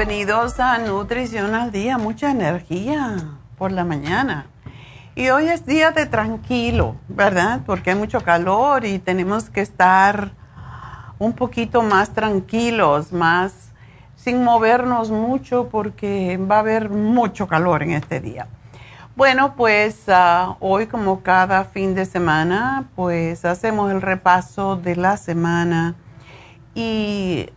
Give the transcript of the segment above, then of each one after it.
Bienvenidos a Nutrición al Día, mucha energía por la mañana. Y hoy es día de tranquilo, ¿verdad? Porque hay mucho calor y tenemos que estar un poquito más tranquilos, más sin movernos mucho porque va a haber mucho calor en este día. Bueno, pues ah, hoy como cada fin de semana, pues hacemos el repaso de la semana y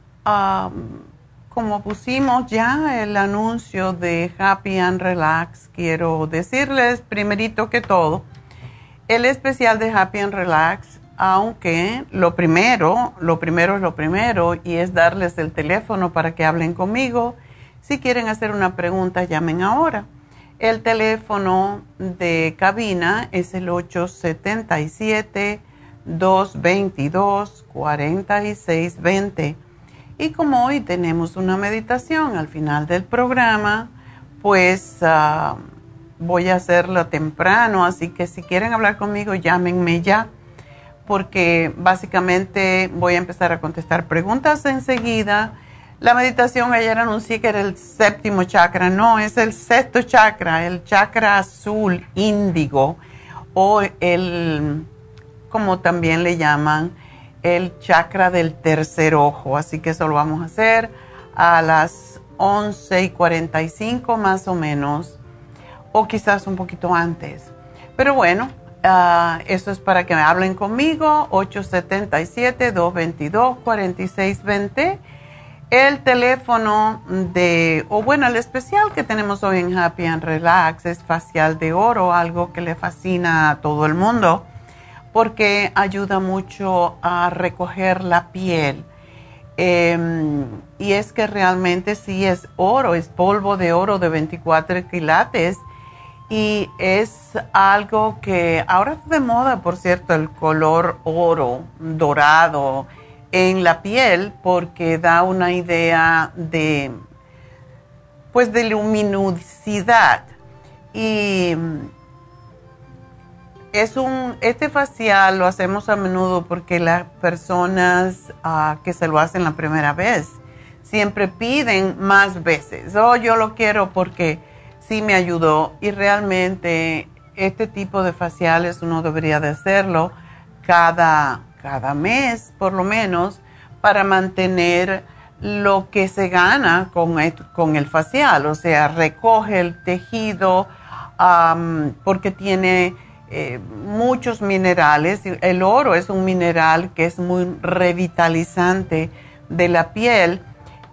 como pusimos ya el anuncio de Happy and Relax, quiero decirles primerito que todo, el especial de Happy and Relax, aunque lo primero, lo primero es lo primero y es darles el teléfono para que hablen conmigo. Si quieren hacer una pregunta, llamen ahora. El teléfono de cabina es el 877-222-4620. Y como hoy tenemos una meditación al final del programa, pues ah, voy a hacerlo temprano, así que si quieren hablar conmigo, llámenme ya, porque básicamente voy a empezar a contestar preguntas enseguida. La meditación ayer anuncié que era el séptimo chakra, no, es el sexto chakra, el chakra azul índigo o el, como también le llaman, el chakra del tercer ojo. Así que eso lo vamos a hacer a las 11 y 45 más o menos, o quizás un poquito antes. Pero bueno, uh, eso es para que me hablen conmigo, 877-222-4620 el teléfono de, o bueno, el especial que tenemos hoy en Happy and Relax es facial de oro, algo que le fascina a todo el mundo porque ayuda mucho a recoger la piel. Em, y es que realmente sí es oro, es polvo de oro de 24 quilates y es algo que ahora está de moda, por cierto, el color oro, dorado en la piel porque da una idea de pues de luminosidad y es un este facial lo hacemos a menudo porque las personas ah, que se lo hacen la primera vez siempre piden más veces. Oh yo lo quiero porque sí me ayudó y realmente este tipo de faciales uno debería de hacerlo cada cada mes por lo menos para mantener lo que se gana con el, con el facial, o sea, recoge el tejido porque tiene eh, muchos minerales. El oro es un mineral que es muy revitalizante de la piel,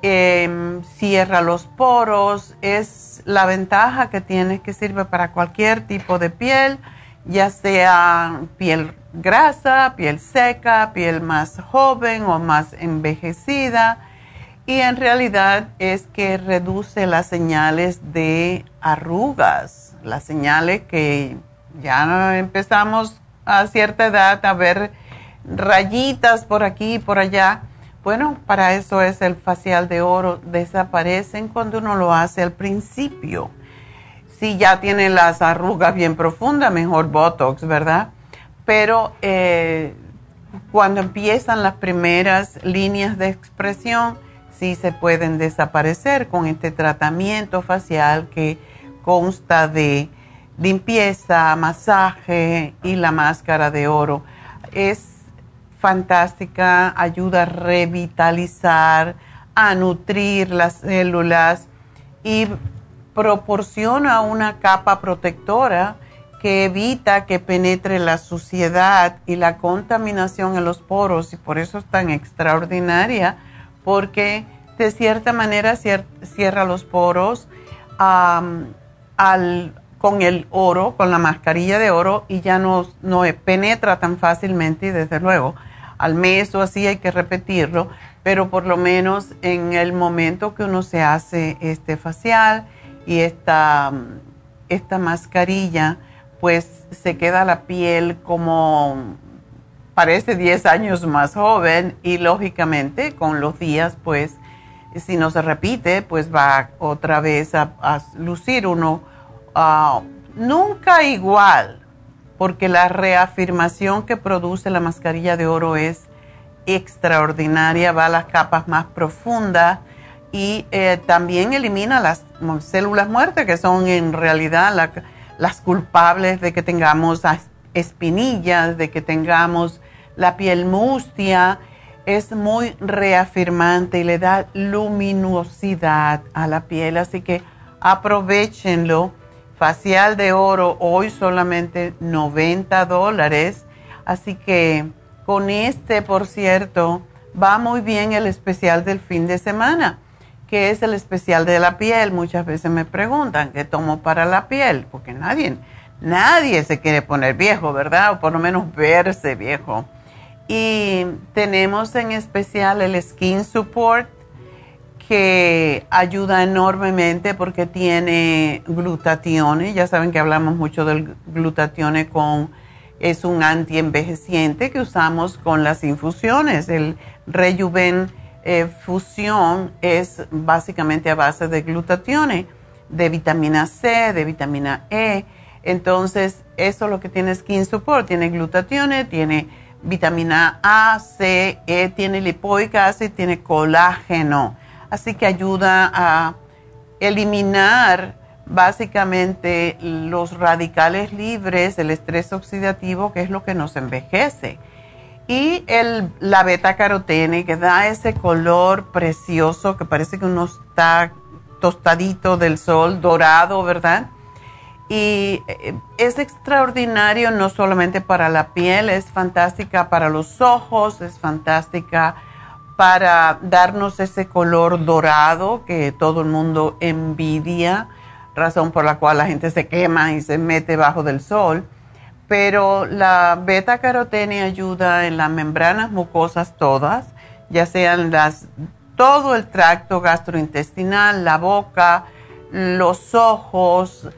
em, cierra los poros, es la ventaja que tiene que sirve para cualquier tipo de piel, ya sea piel grasa, piel seca, piel más joven o más envejecida. Y en realidad es que reduce las señales de arrugas, las señales que ya empezamos a cierta edad a ver rayitas por aquí y por allá. Bueno, para eso es el facial de oro. Desaparecen cuando uno lo hace al principio. Si ya tiene las arrugas bien profundas, mejor Botox, ¿verdad? pero eh, cuando empiezan las primeras líneas de expresión, sí se pueden desaparecer con este tratamiento facial que consta de limpieza, masaje y la máscara de oro. Es fantástica, ayuda a revitalizar, a nutrir las células y proporciona una capa protectora que evita que penetre la suciedad y la contaminación en los poros y por eso es tan extraordinaria porque de cierta manera cierra los poros con el oro, con la mascarilla de oro y ya no, no penetra tan fácilmente y desde luego al mes o así hay que repetirlo, pero por lo menos en el momento que uno se hace este facial y esta, esta mascarilla, pues se queda la piel como parece 10 años más joven y lógicamente con los días pues si no se repite pues va otra vez a, lucir uno ah, nunca igual porque la reafirmación que produce la mascarilla de oro es extraordinaria, va a las capas más profundas y eh, también elimina las células muertas que son en realidad la las culpables de que tengamos espinillas, de que tengamos la piel mustia, es muy reafirmante y le da luminosidad a la piel, así que aprovechenlo. Facial de oro, hoy solamente 90 dólares, así que con este, por cierto, va muy bien el especial del fin de semana ¿Qué es el especial de la piel? Muchas veces me preguntan, ¿qué tomo para la piel? Porque nadie, nadie se quiere poner viejo, ¿verdad? O por lo menos verse viejo. Y tenemos en especial el Skin Support, que ayuda enormemente porque tiene glutatione. Ya saben que hablamos mucho del glutatione con, es un antienvejeciente que usamos con las infusiones. El Rejuven eh, Fusión es básicamente a base de glutatione, de vitamina C, de vitamina E. Entonces, eso es lo que tiene Skin Support. Tiene glutatione, tiene vitamina A, C, E, tiene lipoica acid, tiene colágeno. Así que ayuda a eliminar básicamente los radicales libres, el estrés oxidativo, que es lo que nos envejece. Y la beta carotene, que da ese color precioso, que parece que uno está tostadito del sol, dorado, ¿verdad? Y eh, es extraordinario no solamente para la piel, es fantástica para los ojos, es fantástica para darnos ese color dorado que todo el mundo envidia, razón por la cual la gente se quema y se mete bajo del sol. Pero la beta carotene ayuda en las membranas mucosas todas, ya sean las todo el tracto gastrointestinal, la boca, los ojos,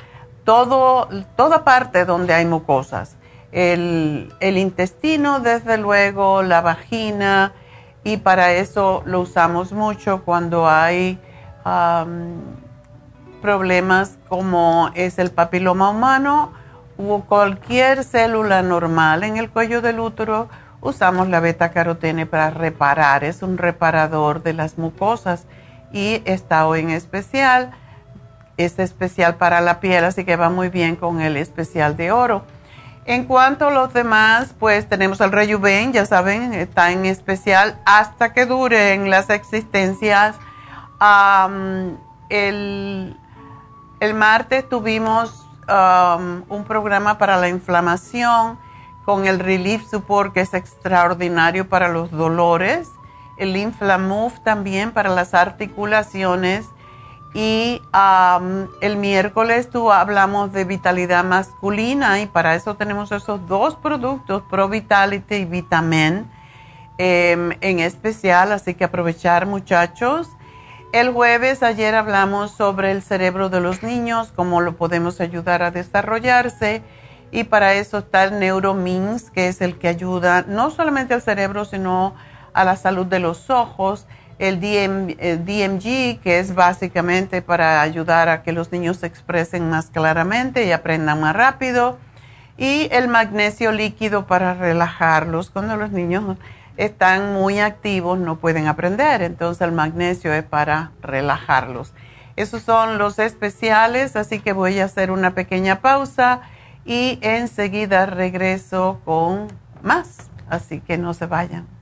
todo, toda parte donde hay mucosas. El, intestino, desde luego, la vagina, y para eso lo usamos mucho cuando hay problemas como es el papiloma humano o cualquier célula normal en el cuello del útero. Usamos la beta carotene para reparar, es un reparador de las mucosas y está hoy en especial es especial para la piel, así que va muy bien con el especial de oro. En cuanto a los demás, pues tenemos el Rejuven, ya saben, está en especial hasta que duren las existencias. el, martes tuvimos un programa para la inflamación con el Relief Support, que es extraordinario para los dolores. El Inflamove también para las articulaciones y el miércoles tú hablamos de vitalidad masculina y para eso tenemos esos dos productos, Pro Vitality y Vitamin, em, en especial, así que aprovechar muchachos. El jueves ayer hablamos sobre el cerebro de los niños, cómo lo podemos ayudar a desarrollarse. Y para eso está el Neuromins, que es el que ayuda no solamente al cerebro, sino a la salud de los ojos el, DMG, que es básicamente para ayudar a que los niños se expresen más claramente y aprendan más rápido, y el magnesio líquido para relajarlos. Cuando los niños están muy activos no pueden aprender, entonces el magnesio es para relajarlos. Esos son los especiales, así que voy a hacer una pequeña pausa y enseguida regreso con más, así que no se vayan.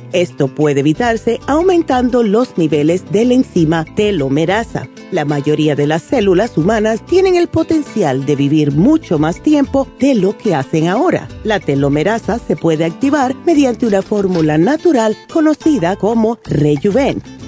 Esto puede evitarse aumentando los niveles de la enzima telomerasa. La mayoría de las células humanas tienen el potencial de vivir mucho más tiempo de lo que hacen ahora. La telomerasa se puede activar mediante una fórmula natural conocida como Rejuven.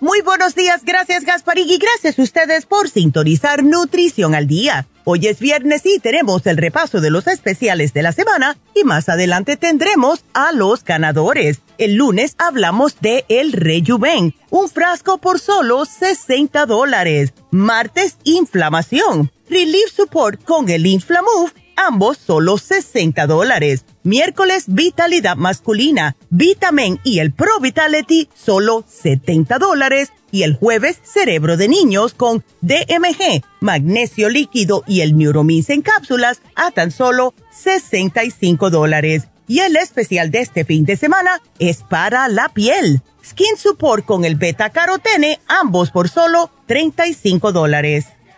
Muy buenos días, gracias Gasparín y gracias a ustedes por sintonizar Nutrición al Día. Hoy es viernes y tenemos el repaso de los especiales de la semana y más adelante tendremos a los ganadores. El lunes hablamos de El Rejuven, un frasco por solo 60 dólares. Martes, inflamación. Relief Support con el Inflamove ambos solo 60 dólares. Miércoles, vitalidad masculina, vitamin y el Pro Vitality, solo 70 dólares. Y el jueves, cerebro de niños con DMG, magnesio líquido y el Neuromins en cápsulas a tan solo 65 dólares. Y el especial de este fin de semana es para la piel. Skin Support con el beta carotene, ambos por solo 35 dólares.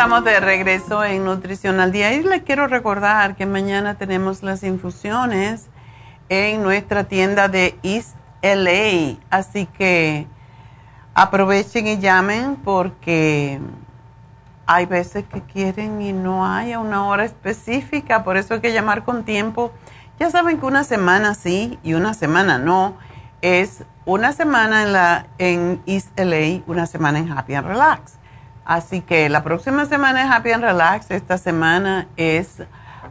Estamos de regreso en Nutrición al Día y les quiero recordar que mañana tenemos las infusiones en nuestra tienda de East LA. Así que aprovechen y llamen porque hay veces que quieren y no hay a una hora específica, por eso hay que llamar con tiempo. Ya saben que una semana sí y una semana no. Es una semana en, la, en East LA, una semana en Happy and Relax. Así que la próxima semana es Happy and Relax. Esta semana es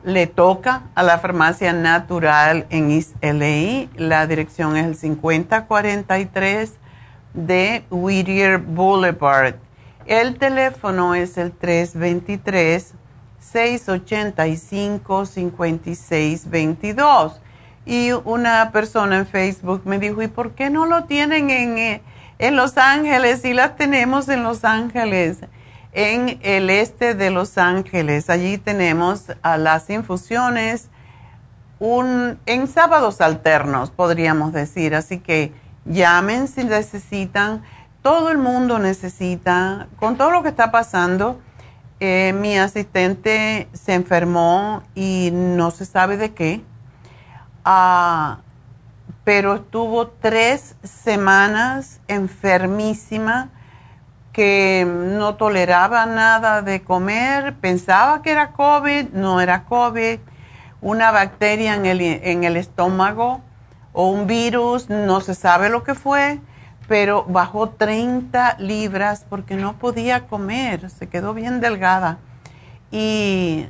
le toca a la farmacia natural en East LA. La dirección es el 5043 de Whittier Boulevard. El teléfono es el 323-685-5622. Y una persona en Facebook me dijo, ¿y por qué no lo tienen en, eh, en Los Ángeles, y las tenemos en Los Ángeles, en el este de Los Ángeles. Allí tenemos a las infusiones en sábados alternos, podríamos decir. Así que llamen si necesitan. Todo el mundo necesita, con todo lo que está pasando, eh, mi asistente se enfermó y no se sabe de qué. Ah, pero estuvo tres semanas enfermísima, que no toleraba nada de comer, pensaba que era COVID, no era COVID, una bacteria en el, en el estómago o un virus, no se sabe lo que fue, pero bajó 30 libras porque no podía comer, se quedó bien delgada. Y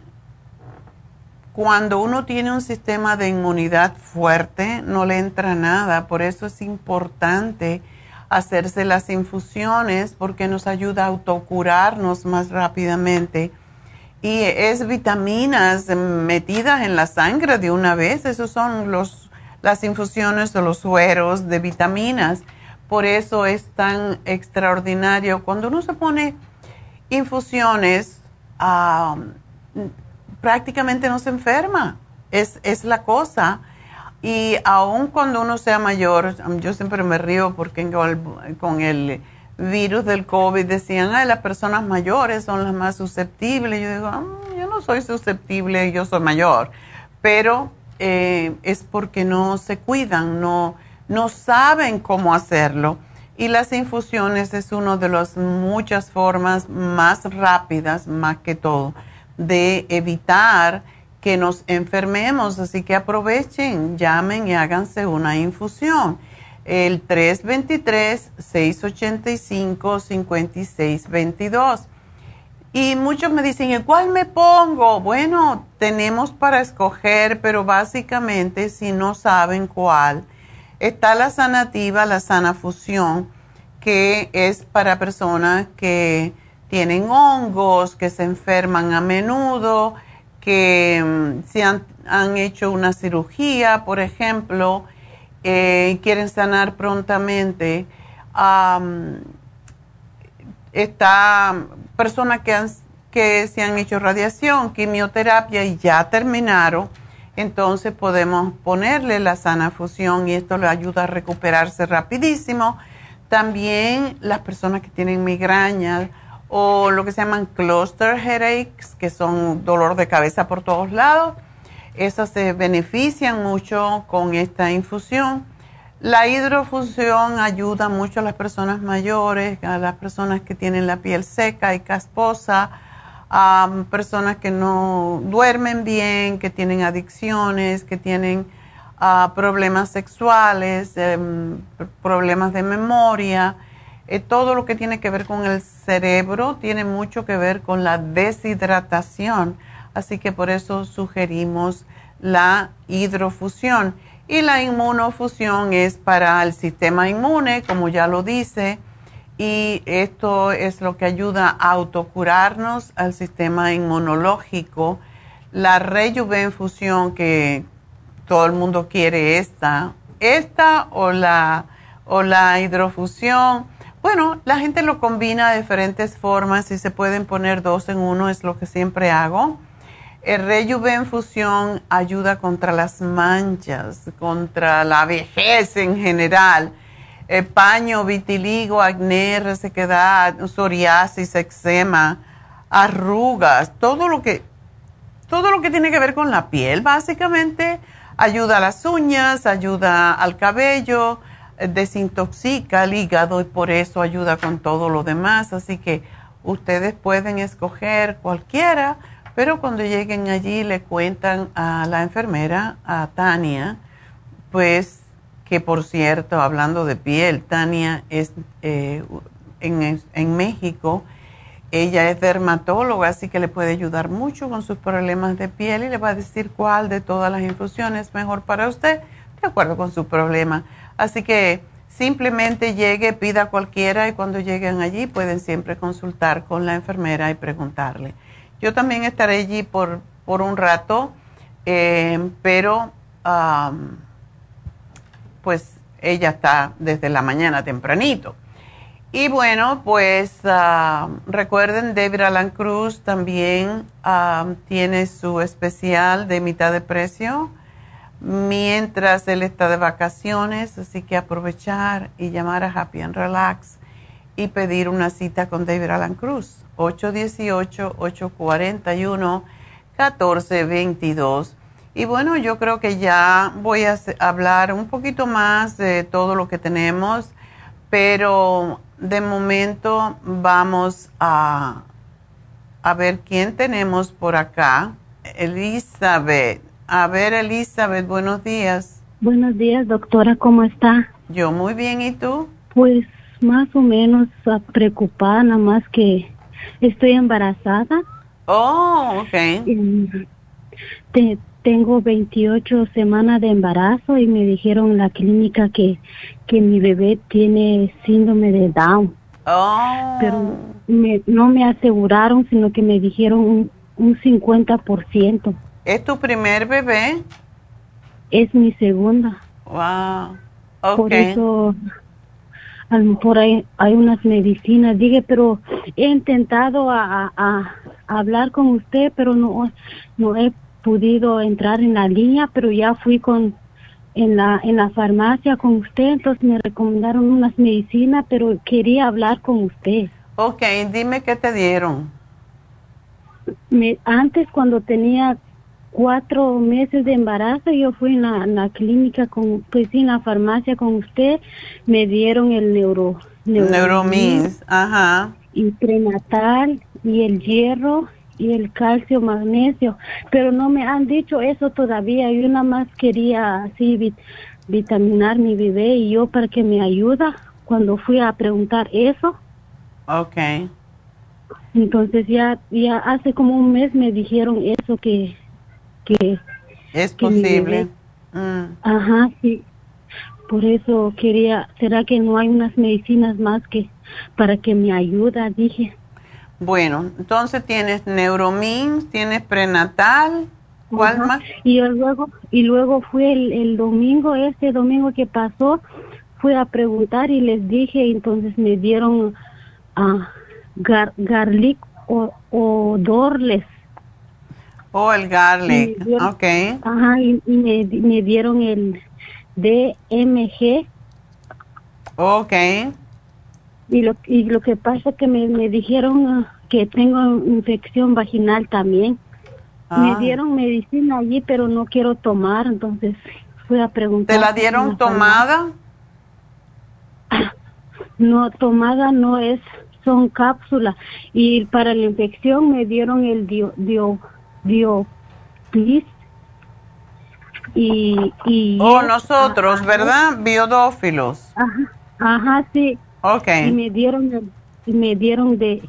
cuando uno tiene un sistema de inmunidad fuerte, no le entra nada. Por eso es importante hacerse las infusiones porque nos ayuda a autocurarnos más rápidamente. Y es vitaminas metidas en la sangre de una vez. Esos son los, las infusiones o los sueros de vitaminas. Por eso es tan extraordinario. Cuando uno se pone infusiones, um, prácticamente no se enferma. Es, es la cosa. Y aun cuando uno sea mayor, yo siempre me río porque con el virus del COVID decían, ay, las personas mayores son las más susceptibles. Yo digo, ah, yo no soy susceptible, yo soy mayor. Pero eh, es porque no se cuidan, no, no saben cómo hacerlo. Y las infusiones es una de las muchas formas más rápidas, más que todo de evitar que nos enfermemos. Así que aprovechen, llamen y háganse una infusión. El 323-685-5622. Y muchos me dicen, ¿y cuál me pongo? Bueno, tenemos para escoger, pero básicamente si no saben cuál, está la sanativa, la sana fusión, que es para personas que tienen hongos, que se enferman a menudo, que mm, se han, hecho una cirugía, por ejemplo, eh, quieren sanar prontamente. está personas que, han, que se han hecho radiación, quimioterapia y ya terminaron, entonces podemos ponerle la sana fusión y esto le ayuda a recuperarse rapidísimo. También las personas que tienen migrañas o lo que se llaman cluster headaches, que son dolor de cabeza por todos lados, esas se benefician mucho con esta infusión. La hidrofusión ayuda mucho a las personas mayores, a las personas que tienen la piel seca y casposa, a personas que no duermen bien, que tienen adicciones, que tienen ah, problemas sexuales, em, problemas de memoria. Eh, todo lo que tiene que ver con el cerebro tiene mucho que ver con la deshidratación. Así que por eso sugerimos la hidrofusión. Y la inmunofusión es para el sistema inmune, como ya lo dice, y esto es lo que ayuda a autocurarnos al sistema inmunológico. La rejuvenfusión, que todo el mundo quiere esta, esta o la, o la hidrofusión. Bueno, la gente lo combina de diferentes formas y se pueden poner dos en uno, es lo que siempre hago. El Rejuven Fusión ayuda contra las manchas, contra la vejez en general. El paño, vitiligo, acné, resequedad, psoriasis, eczema, arrugas, todo lo que todo lo que tiene que ver con la piel, básicamente, ayuda a las uñas, ayuda al cabello, desintoxica el hígado y por eso ayuda con todo lo demás. Así que ustedes pueden escoger cualquiera pero cuando lleguen allí le cuentan a la enfermera, a Tania, pues que por cierto, hablando de piel, Tania es eh, en, México, ella es dermatóloga, así que le puede ayudar mucho con sus problemas de piel y le va a decir cuál de todas las infusiones es mejor para usted, de acuerdo con su problema. Así que simplemente llegue, pida cualquiera y cuando lleguen allí pueden siempre consultar con la enfermera y preguntarle. Yo también estaré allí por, por un rato, eh, pero pues ella está desde la mañana tempranito. Y bueno, pues recuerden, David Alan Cruz también tiene su especial de mitad de precio mientras él está de vacaciones, así que aprovechar y llamar a Happy and Relax y pedir una cita con David Alan Cruz. 818-841-1422. Y bueno, yo creo que ya voy a hablar un poquito más de todo lo que tenemos, pero de momento vamos a, a ver quién tenemos por acá. Elizabeth. A ver, Elizabeth, buenos días. Buenos días, doctora, ¿cómo está? Yo muy bien, ¿y tú? Pues más o menos ah, preocupada, nada más que Estoy embarazada. Oh, ok. tengo 28 semanas de embarazo y me dijeron en la clínica que, que mi bebé tiene síndrome de Down. Oh. Pero no me aseguraron, sino que me dijeron un, un 50%. ¿Es tu primer bebé? Es mi segunda. Wow. Okay. Por eso a lo mejor hay, hay unas medicinas. Dije, pero he intentado a, a, hablar con usted, pero no, no he podido entrar en la línea, pero ya fui con en la en la farmacia con usted, entonces me recomendaron unas medicinas, pero quería hablar con usted. Ok, dime qué te dieron. Me, antes cuando tenía cuatro meses de embarazo, yo fui en la, clínica, con, pues en la farmacia con usted, me dieron el neuro... Neuromins, ajá. Y prenatal, y el hierro, y el calcio, magnesio, pero no me han dicho eso todavía, yo nada más quería así vitaminar mi bebé y yo para que me ayuda cuando fui a preguntar eso. Okay. Entonces ya, ya hace como un mes me dijeron eso que es posible. Mm. Ajá, sí. Por eso quería, ¿será que no hay unas medicinas más que para que me ayuda? Dije. Bueno, entonces tienes Neuromins, tienes prenatal ¿Cuál más? Y luego, y luego fue el, el domingo, este domingo que pasó, fui a preguntar y les dije, entonces me dieron a gar, garlic o, o dorles. Oh, el garlic, ok. Ajá, y, me, me, dieron el DMG. Ok. Y lo, y lo que pasa es que me, me dijeron ah, que tengo infección vaginal también. Me ah. dieron medicina allí, pero no quiero tomar, entonces fui a preguntar. ¿Te la dieron tomada? No, tomada no es, son cápsulas. Y para la infección me dieron el dio, dio, dio y, y oh nosotros verdad biodófilos. ajá, ajá sí. Okay y me dieron y me dieron de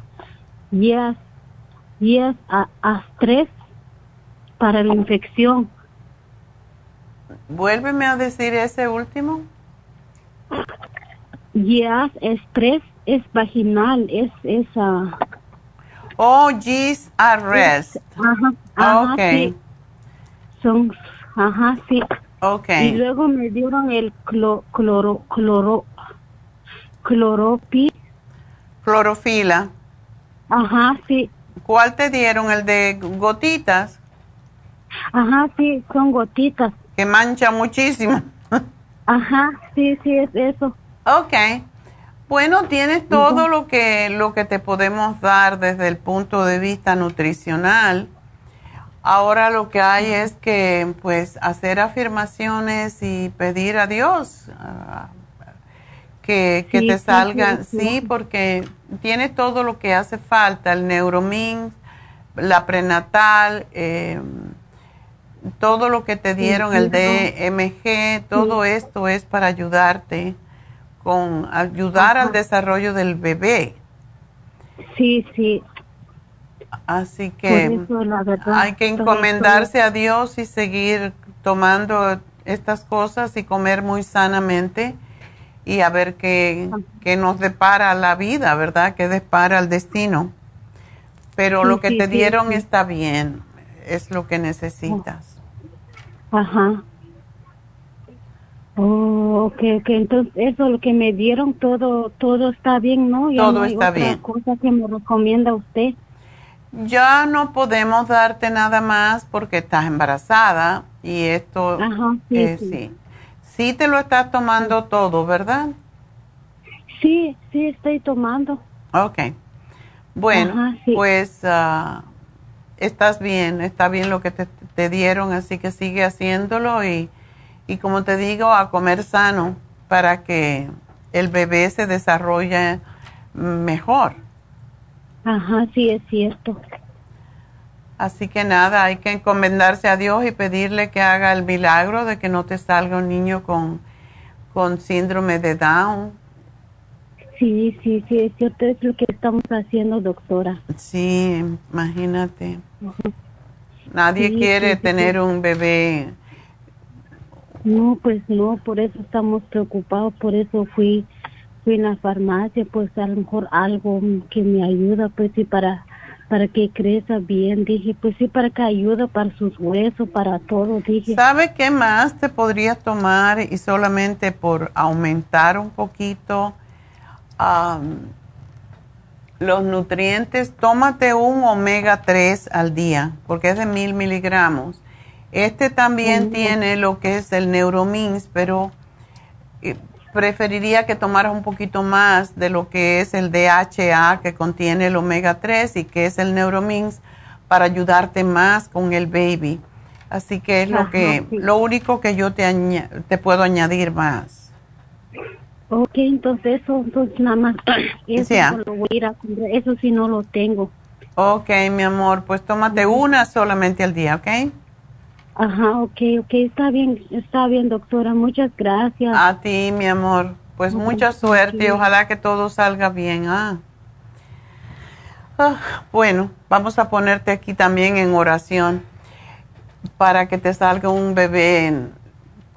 yes yes a, a tres para la infección. Vuélveme a decir ese último. Yes estrés es vaginal es esa Oh, G's Arrest. Ajá, ajá okay. Son, ajá, sí. Okay. Y luego me dieron el cloro, cloro, cloro, cloropi. Clorofila. Ajá, sí. ¿Cuál te dieron? ¿El de gotitas? Ajá, sí, son gotitas. Que mancha muchísimo. Ajá, sí, sí, es eso. Okay. Bueno, tienes todo lo que, lo que te podemos dar desde el punto de vista nutricional. Ahora lo que hay es que pues hacer afirmaciones y pedir a Dios ah, que, te salgan, sí, porque tienes todo lo que hace falta, el Neuromin, la prenatal, em, todo lo que te dieron, el DMG, todo esto es para ayudarte con ayudar al desarrollo del bebé. Sí, sí. Así que hay que encomendarse a Dios y seguir tomando estas cosas y comer muy sanamente y a ver qué, qué nos depara la vida, ¿verdad? ¿Qué depara el destino? Pero lo que te dieron está bien, es lo que necesitas. Ajá. Oh, ok, ok. Entonces, eso lo que me dieron, todo todo está bien, ¿no? todo está bien. cosa que me recomienda usted? Ya no podemos darte nada más porque estás embarazada y esto, Ajá, sí, eh, sí. sí. te lo estás tomando todo, ¿verdad? Sí, sí, estoy tomando. Ok. Bueno, pues uh, estás bien, está bien lo que te, te dieron, así que sigue haciéndolo y y como te digo, a comer sano para que el bebé se desarrolle mejor. Ajá, sí, es cierto. Así que nada, hay que encomendarse a Dios y pedirle que haga el milagro de que no te salga un niño con, con síndrome de Down. Sí, sí, sí, es cierto, es lo que estamos haciendo, doctora. Sí, imagínate. Nadie quiere tener un bebé no, pues no, por eso estamos preocupados, por eso fui fui en la farmacia, pues a lo mejor algo que me ayuda, pues sí, para para que crezca bien, dije, pues sí, para que ayude para sus huesos, para todo, dije. ¿Sabe qué más te podría tomar y solamente por aumentar un poquito los nutrientes? Tómate un omega 3 al día, porque es de mil miligramos este también tiene lo que es el Neuromins, pero eh, preferiría que tomaras un poquito más de lo que es el DHA que contiene el omega 3 y que es el Neuromins para ayudarte más con el baby. Así que es lo que lo único que yo te te puedo añadir más. Ok, entonces eso, entonces nada más eso, eso sí no lo tengo. Ok, mi amor, pues tómate una solamente al día, ¿ok? Ajá, ok, ok, está bien, está bien, doctora, muchas gracias. A ti, mi amor, pues mucha suerte y ojalá que todo salga bien. Ah. ah. bueno, vamos a ponerte aquí también en oración para que te salga un bebé.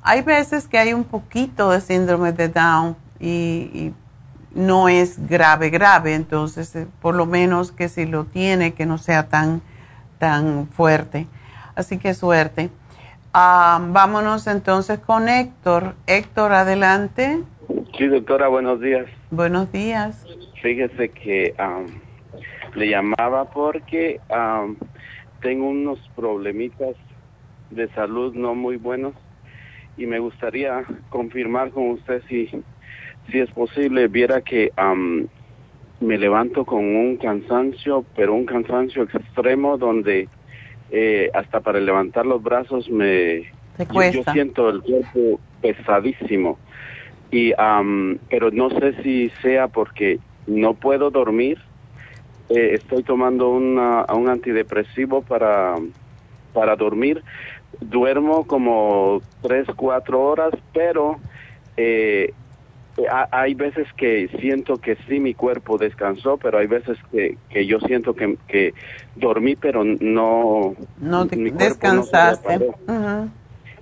Hay veces que hay un poquito de síndrome de Down y, y no es grave, grave, entonces eh, por lo menos que si lo tiene, que no sea tan, tan fuerte. Así que suerte. Ah, vámonos entonces con Héctor. Héctor, adelante. Sí, doctora, buenos días. Buenos días. Fíjese que le llamaba porque tengo unos problemitas de salud no muy buenos y me gustaría confirmar con usted si, si es posible, viera que me levanto con un cansancio, pero un cansancio extremo donde eh, hasta para levantar los brazos me... Yo, siento el cuerpo pesadísimo. Y, pero no sé si sea porque no puedo dormir. Eh, estoy tomando una, un antidepresivo para, para dormir. Duermo como tres, cuatro horas, pero eh, hay veces que siento que sí mi cuerpo descansó, pero hay veces que, que yo siento que, que dormí, pero no... No descansaste.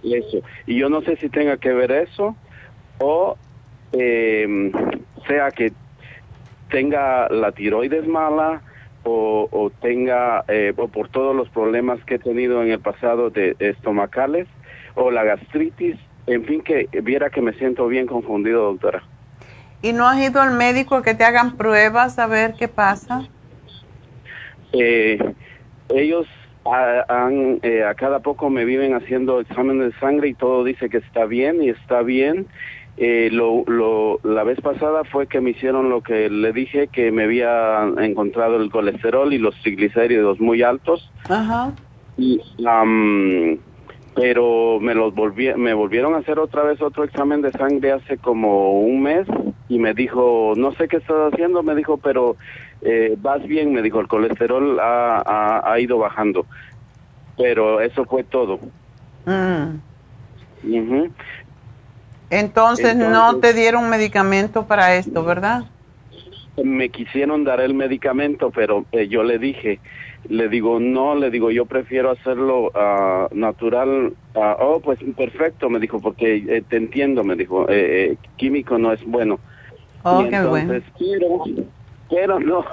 Eso. Y yo no sé si tenga que ver eso o eh, sea que tenga la tiroides mala o, o tenga, eh, o por todos los problemas que he tenido en el pasado de estomacales o la gastritis en fin, que viera que me siento bien confundido, doctora. ¿Y no has ido al médico a que te hagan pruebas a ver qué pasa? Eh, ellos a, han, eh, a cada poco me viven haciendo exámenes de sangre y todo dice que está bien y está bien. Eh, lo, lo, la vez pasada fue que me hicieron lo que le dije, que me había encontrado el colesterol y los triglicéridos muy altos. Ajá. Y pero me los volví, me volvieron a hacer otra vez otro examen de sangre hace como un mes y me dijo, no sé qué estás haciendo, me dijo, pero eh, vas bien, me dijo, el colesterol ha, ha, ido bajando, pero eso fue todo. Mm. Entonces, no te dieron medicamento para esto, ¿verdad? Me quisieron dar el medicamento, pero eh, yo le dije, le digo, no, le digo, yo prefiero hacerlo uh, natural. Uh, oh, pues perfecto, me dijo, porque eh, te entiendo, me dijo, eh, eh, químico no es bueno. Oh, qué bueno. Pero, pero no,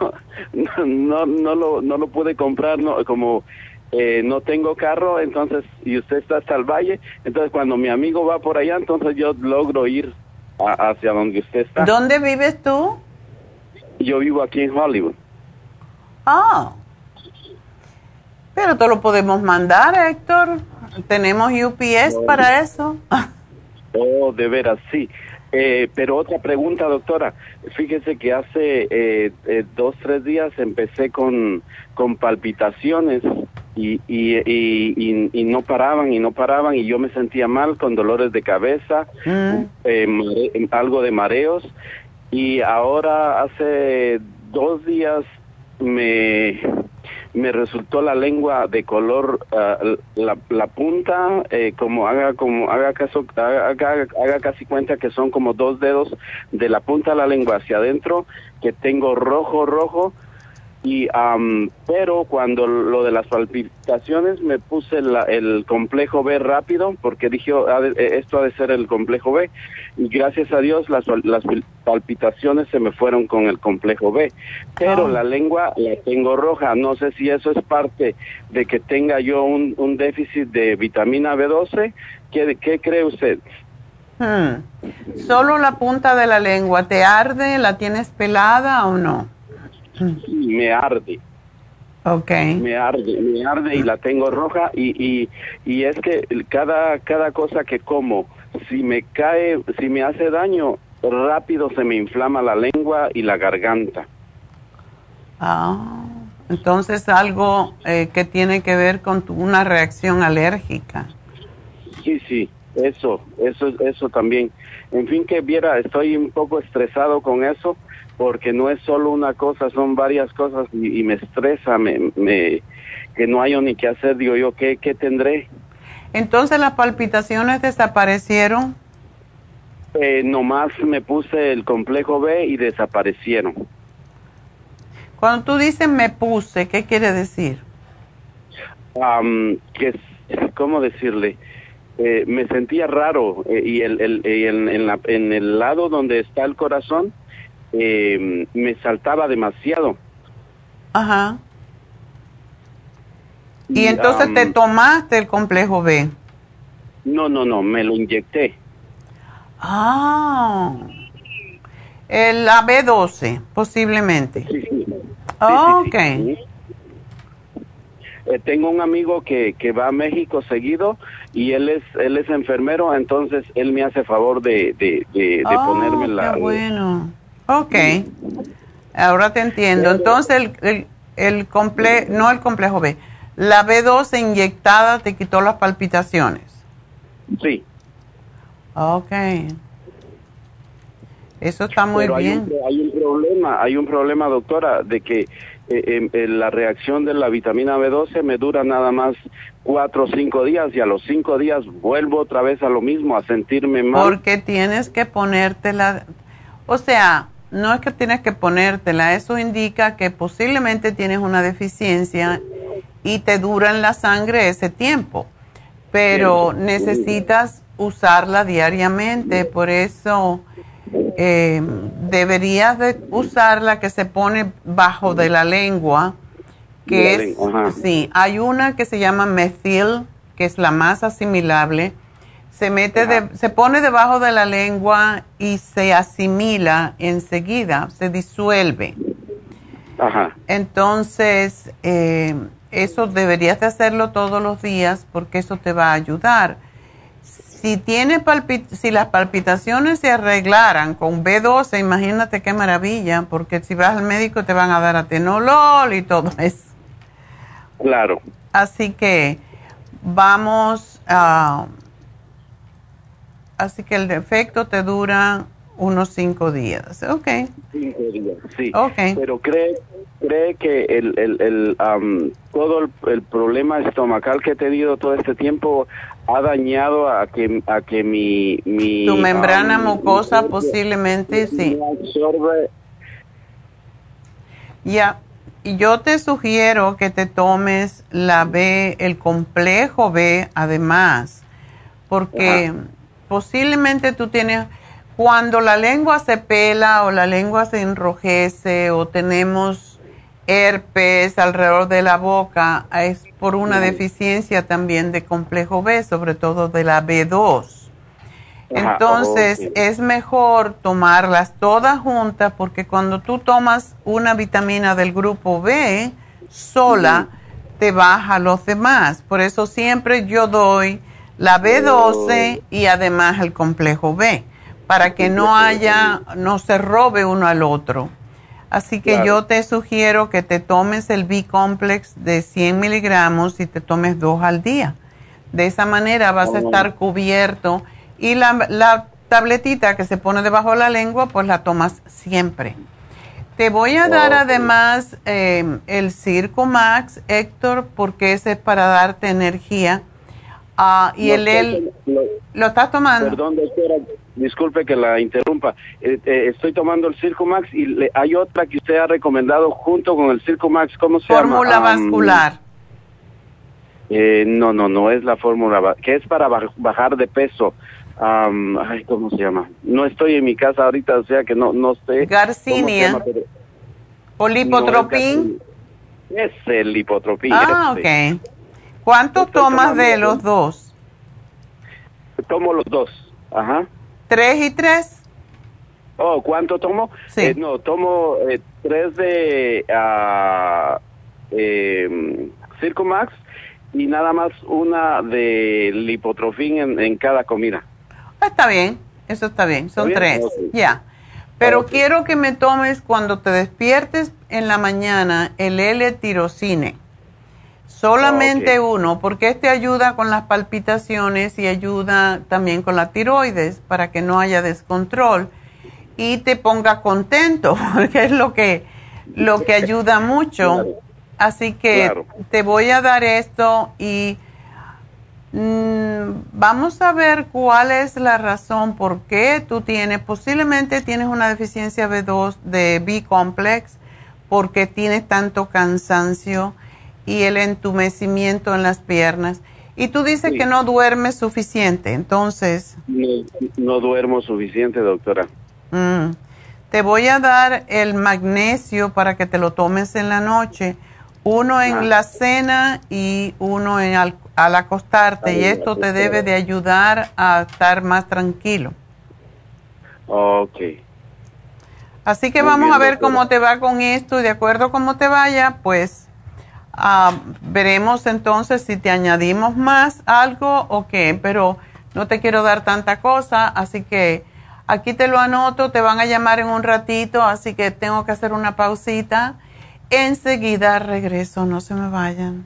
no, no, lo, no lo pude comprar, no, como eh, no tengo carro, entonces, y usted está hasta el valle, entonces cuando mi amigo va por allá, entonces yo logro ir hacia donde usted está. ¿Dónde vives tú? Yo vivo aquí en Hollywood. Ah. Pero te lo podemos mandar, Héctor. Tenemos UPS para eso. oh, de veras, sí. Eh, pero otra pregunta, doctora. Fíjese que hace eh, eh, dos, tres días empecé con, con palpitaciones y, y, y, no paraban y no paraban y yo me sentía mal con dolores de cabeza, mm. algo de mareos y ahora hace dos días me me resultó la lengua de color ah, la, la, punta eh, como haga como haga caso haga, haga, casi cuenta que son como dos dedos de la punta de la lengua hacia adentro que tengo rojo rojo y pero cuando lo de las palpitaciones me puse el complejo B rápido porque dije oh, eh, esto ha de ser el complejo B y gracias a Dios las, las palpitaciones se me fueron con el complejo B pero ah. la lengua la tengo roja no sé si eso es parte de que tenga yo un, un déficit de vitamina B12 ¿qué, qué cree usted? Hmm. Solo la punta de la lengua, ¿te arde? ¿La tienes pelada o no? Me arde. Okay. Me arde, me arde y la tengo roja y, y, y es que cada, cada cosa que como, si me cae, si me hace daño, rápido se me inflama la lengua y la garganta. Ah, entonces algo eh, que tiene que ver con una reacción alérgica. Sí, sí, eso, eso, eso también. En fin, que viera, estoy un poco estresado con eso porque no es solo una cosa, son varias cosas y, me estresa, me, me, que no hay ni qué hacer, digo yo, ¿qué, ¿qué tendré? Entonces las palpitaciones desaparecieron. Eh, nomás me puse el complejo B y desaparecieron. Cuando tú dices me puse, ¿qué quiere decir? que, ¿Cómo decirle? Eh, me sentía raro eh, y, el, el, en, la, en el lado donde está el corazón eh, me saltaba demasiado. Ajá. Y entonces te tomaste el complejo B. No, no, no, me lo inyecté. Ah. El, la B12, posiblemente. Sí, sí. Ah, ok. Eh, tengo un amigo que, que va a México seguido y él es él es enfermero, entonces él me hace favor de, de, de, de Oh, ponerme la... qué bueno. Ok. Ahora te entiendo. Entonces, el, el, el comple no el complejo B, la B12 inyectada te quitó las palpitaciones. Sí, Ok. Eso está muy pero hay bien. un, hay un problema, hay un problema, doctora, de que eh, em, eh, la reacción de la vitamina B12 me dura nada más cuatro o cinco días y a los cinco días vuelvo otra vez a lo mismo, a sentirme mal. Porque tienes que ponértela. O sea, no es que tienes que ponértela, eso indica que posiblemente tienes una deficiencia y te dura en la sangre ese tiempo. Pero necesitas usarla diariamente, por eso eh, deberías de usarla que se pone bajo de la lengua, que la es, lengua, sí, hay una que se llama methil, que es la más asimilable, se mete de, se pone debajo de la lengua y se asimila enseguida, se disuelve. Ajá. Entonces, eh, eso deberías de hacerlo todos los días porque eso te va a ayudar. Si, tiene si las palpitaciones se arreglaran con B12, imagínate qué maravilla, porque si vas al médico te van a dar atenolol y todo eso. Claro. Así que vamos a... Así que el defecto te dura unos cinco días. Ok. Cinco días, sí. Ok. Pero cree, cree que el, el, el, am, todo el, el problema estomacal que he tenido todo este tiempo ha dañado a que, a que mi... mi Tu membrana mucosa mi- posiblemente sí. absorbe Ya, y yo te sugiero que te tomes la B, el complejo B, además, porque posiblemente tú tienes, cuando la lengua se pela o la lengua se enrojece o tenemos herpes alrededor de la boca, es por una deficiencia también de complejo B, sobre todo de la B2. Ajá, Entonces, es mejor tomarlas todas juntas porque cuando tú tomas una vitamina del grupo B sola, te baja los demás. Por eso siempre yo doy la B12 y además el complejo B, para que no haya, no se robe uno al otro. Así que Claro. yo te sugiero que te tomes el B-complex de 100 miligramos y te tomes dos al día. De esa manera vas a Oh. estar cubierto y la, la tabletita que se pone debajo de la lengua, pues la tomas siempre. Te voy a dar además eh, el Circo Max, Héctor, porque ese es para darte energía. Ah, y No el, el lo- ¿lo estás tomando? Perdón, doctora, disculpe que la interrumpa. Eh, eh, estoy tomando el Circo Max y le- hay otra que usted ha recomendado junto con el Circo Max. ¿Cómo se Fórmula llama? Am, vascular. eh, no, no, no es la fórmula, que es para baj- bajar de peso. Am, ay, ¿cómo se llama? No estoy en mi casa ahorita, o sea que no, no sé. Garcinia. llama, pero- ¿O no, lipotropín? es el lipotropín. ah, ese. ok. ¿Cuánto Estoy tomas de los dos? Tomo los dos. Ajá. ¿Tres y tres? Oh, ¿cuánto tomo? Sí. Eh, no, tomo eh, tres de ah, eh, Circo Max y nada más una de lipotrofín en, en cada comida. Ah, Está bien, eso está bien, son ¿Está bien? tres, ya. Pero quiero que me tomes cuando te despiertes en la mañana el L-tirocine. Solamente uno, porque este ayuda con las palpitaciones y ayuda también con la tiroides para que no haya descontrol y te ponga contento, porque es lo que, lo que ayuda mucho. Claro. Así que Claro. te voy a dar esto y Mm, vamos a ver cuál es la razón por qué tú tienes, posiblemente tienes una deficiencia B2 de B-complex porque tienes tanto cansancio y el entumecimiento en las piernas. Y tú dices Sí. que no duermes suficiente, entonces No, no duermo suficiente, doctora. mm, te voy a dar el magnesio para que te lo tomes en la noche Uno en Ah. la cena y uno en al, al acostarte y esto te debe de ayudar a estar más tranquilo. Ok. Así que Muy vamos bien, a ver doctora. cómo te va con esto y de acuerdo a cómo te vaya, pues ah, veremos entonces si te añadimos más algo o qué, pero no te quiero dar tanta cosa, así que aquí te lo anoto, te van a llamar en un ratito, así que tengo que hacer una pausita. Enseguida regreso, no se me vayan.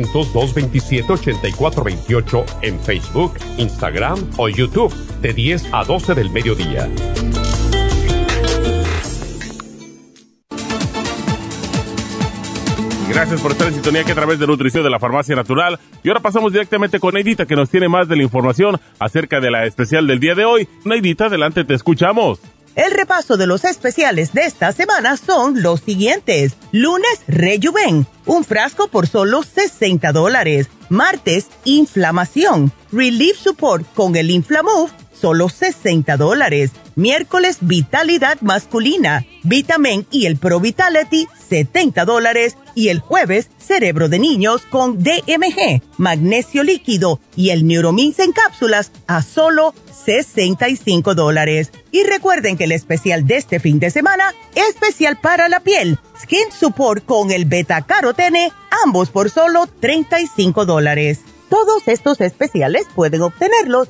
1-800-227-8428 en Facebook, Instagram o YouTube de 10 a 12 del mediodía. Gracias por estar en sintonía que a través de Nutrición de la Farmacia Natural. Y ahora pasamos directamente con Neidita que nos tiene más de la información acerca de la especial del día de hoy. Neidita, adelante, te escuchamos. El repaso de los especiales de esta semana son los siguientes. Lunes, Rejuven, un frasco por solo 60 dólares. Martes, inflamación, Relief Support con el Inflamove, solo 60 dólares. Miércoles, vitalidad masculina, Vitamin y el Pro Vitality, 70 dólares. Y el jueves, cerebro de niños con DMG, magnesio líquido y el Neuromins en cápsulas a solo 65 dólares. Y recuerden que el especial de este fin de semana, especial para la piel, Skin Support con el beta carotene, ambos por solo 35 dólares. Todos estos especiales pueden obtenerlos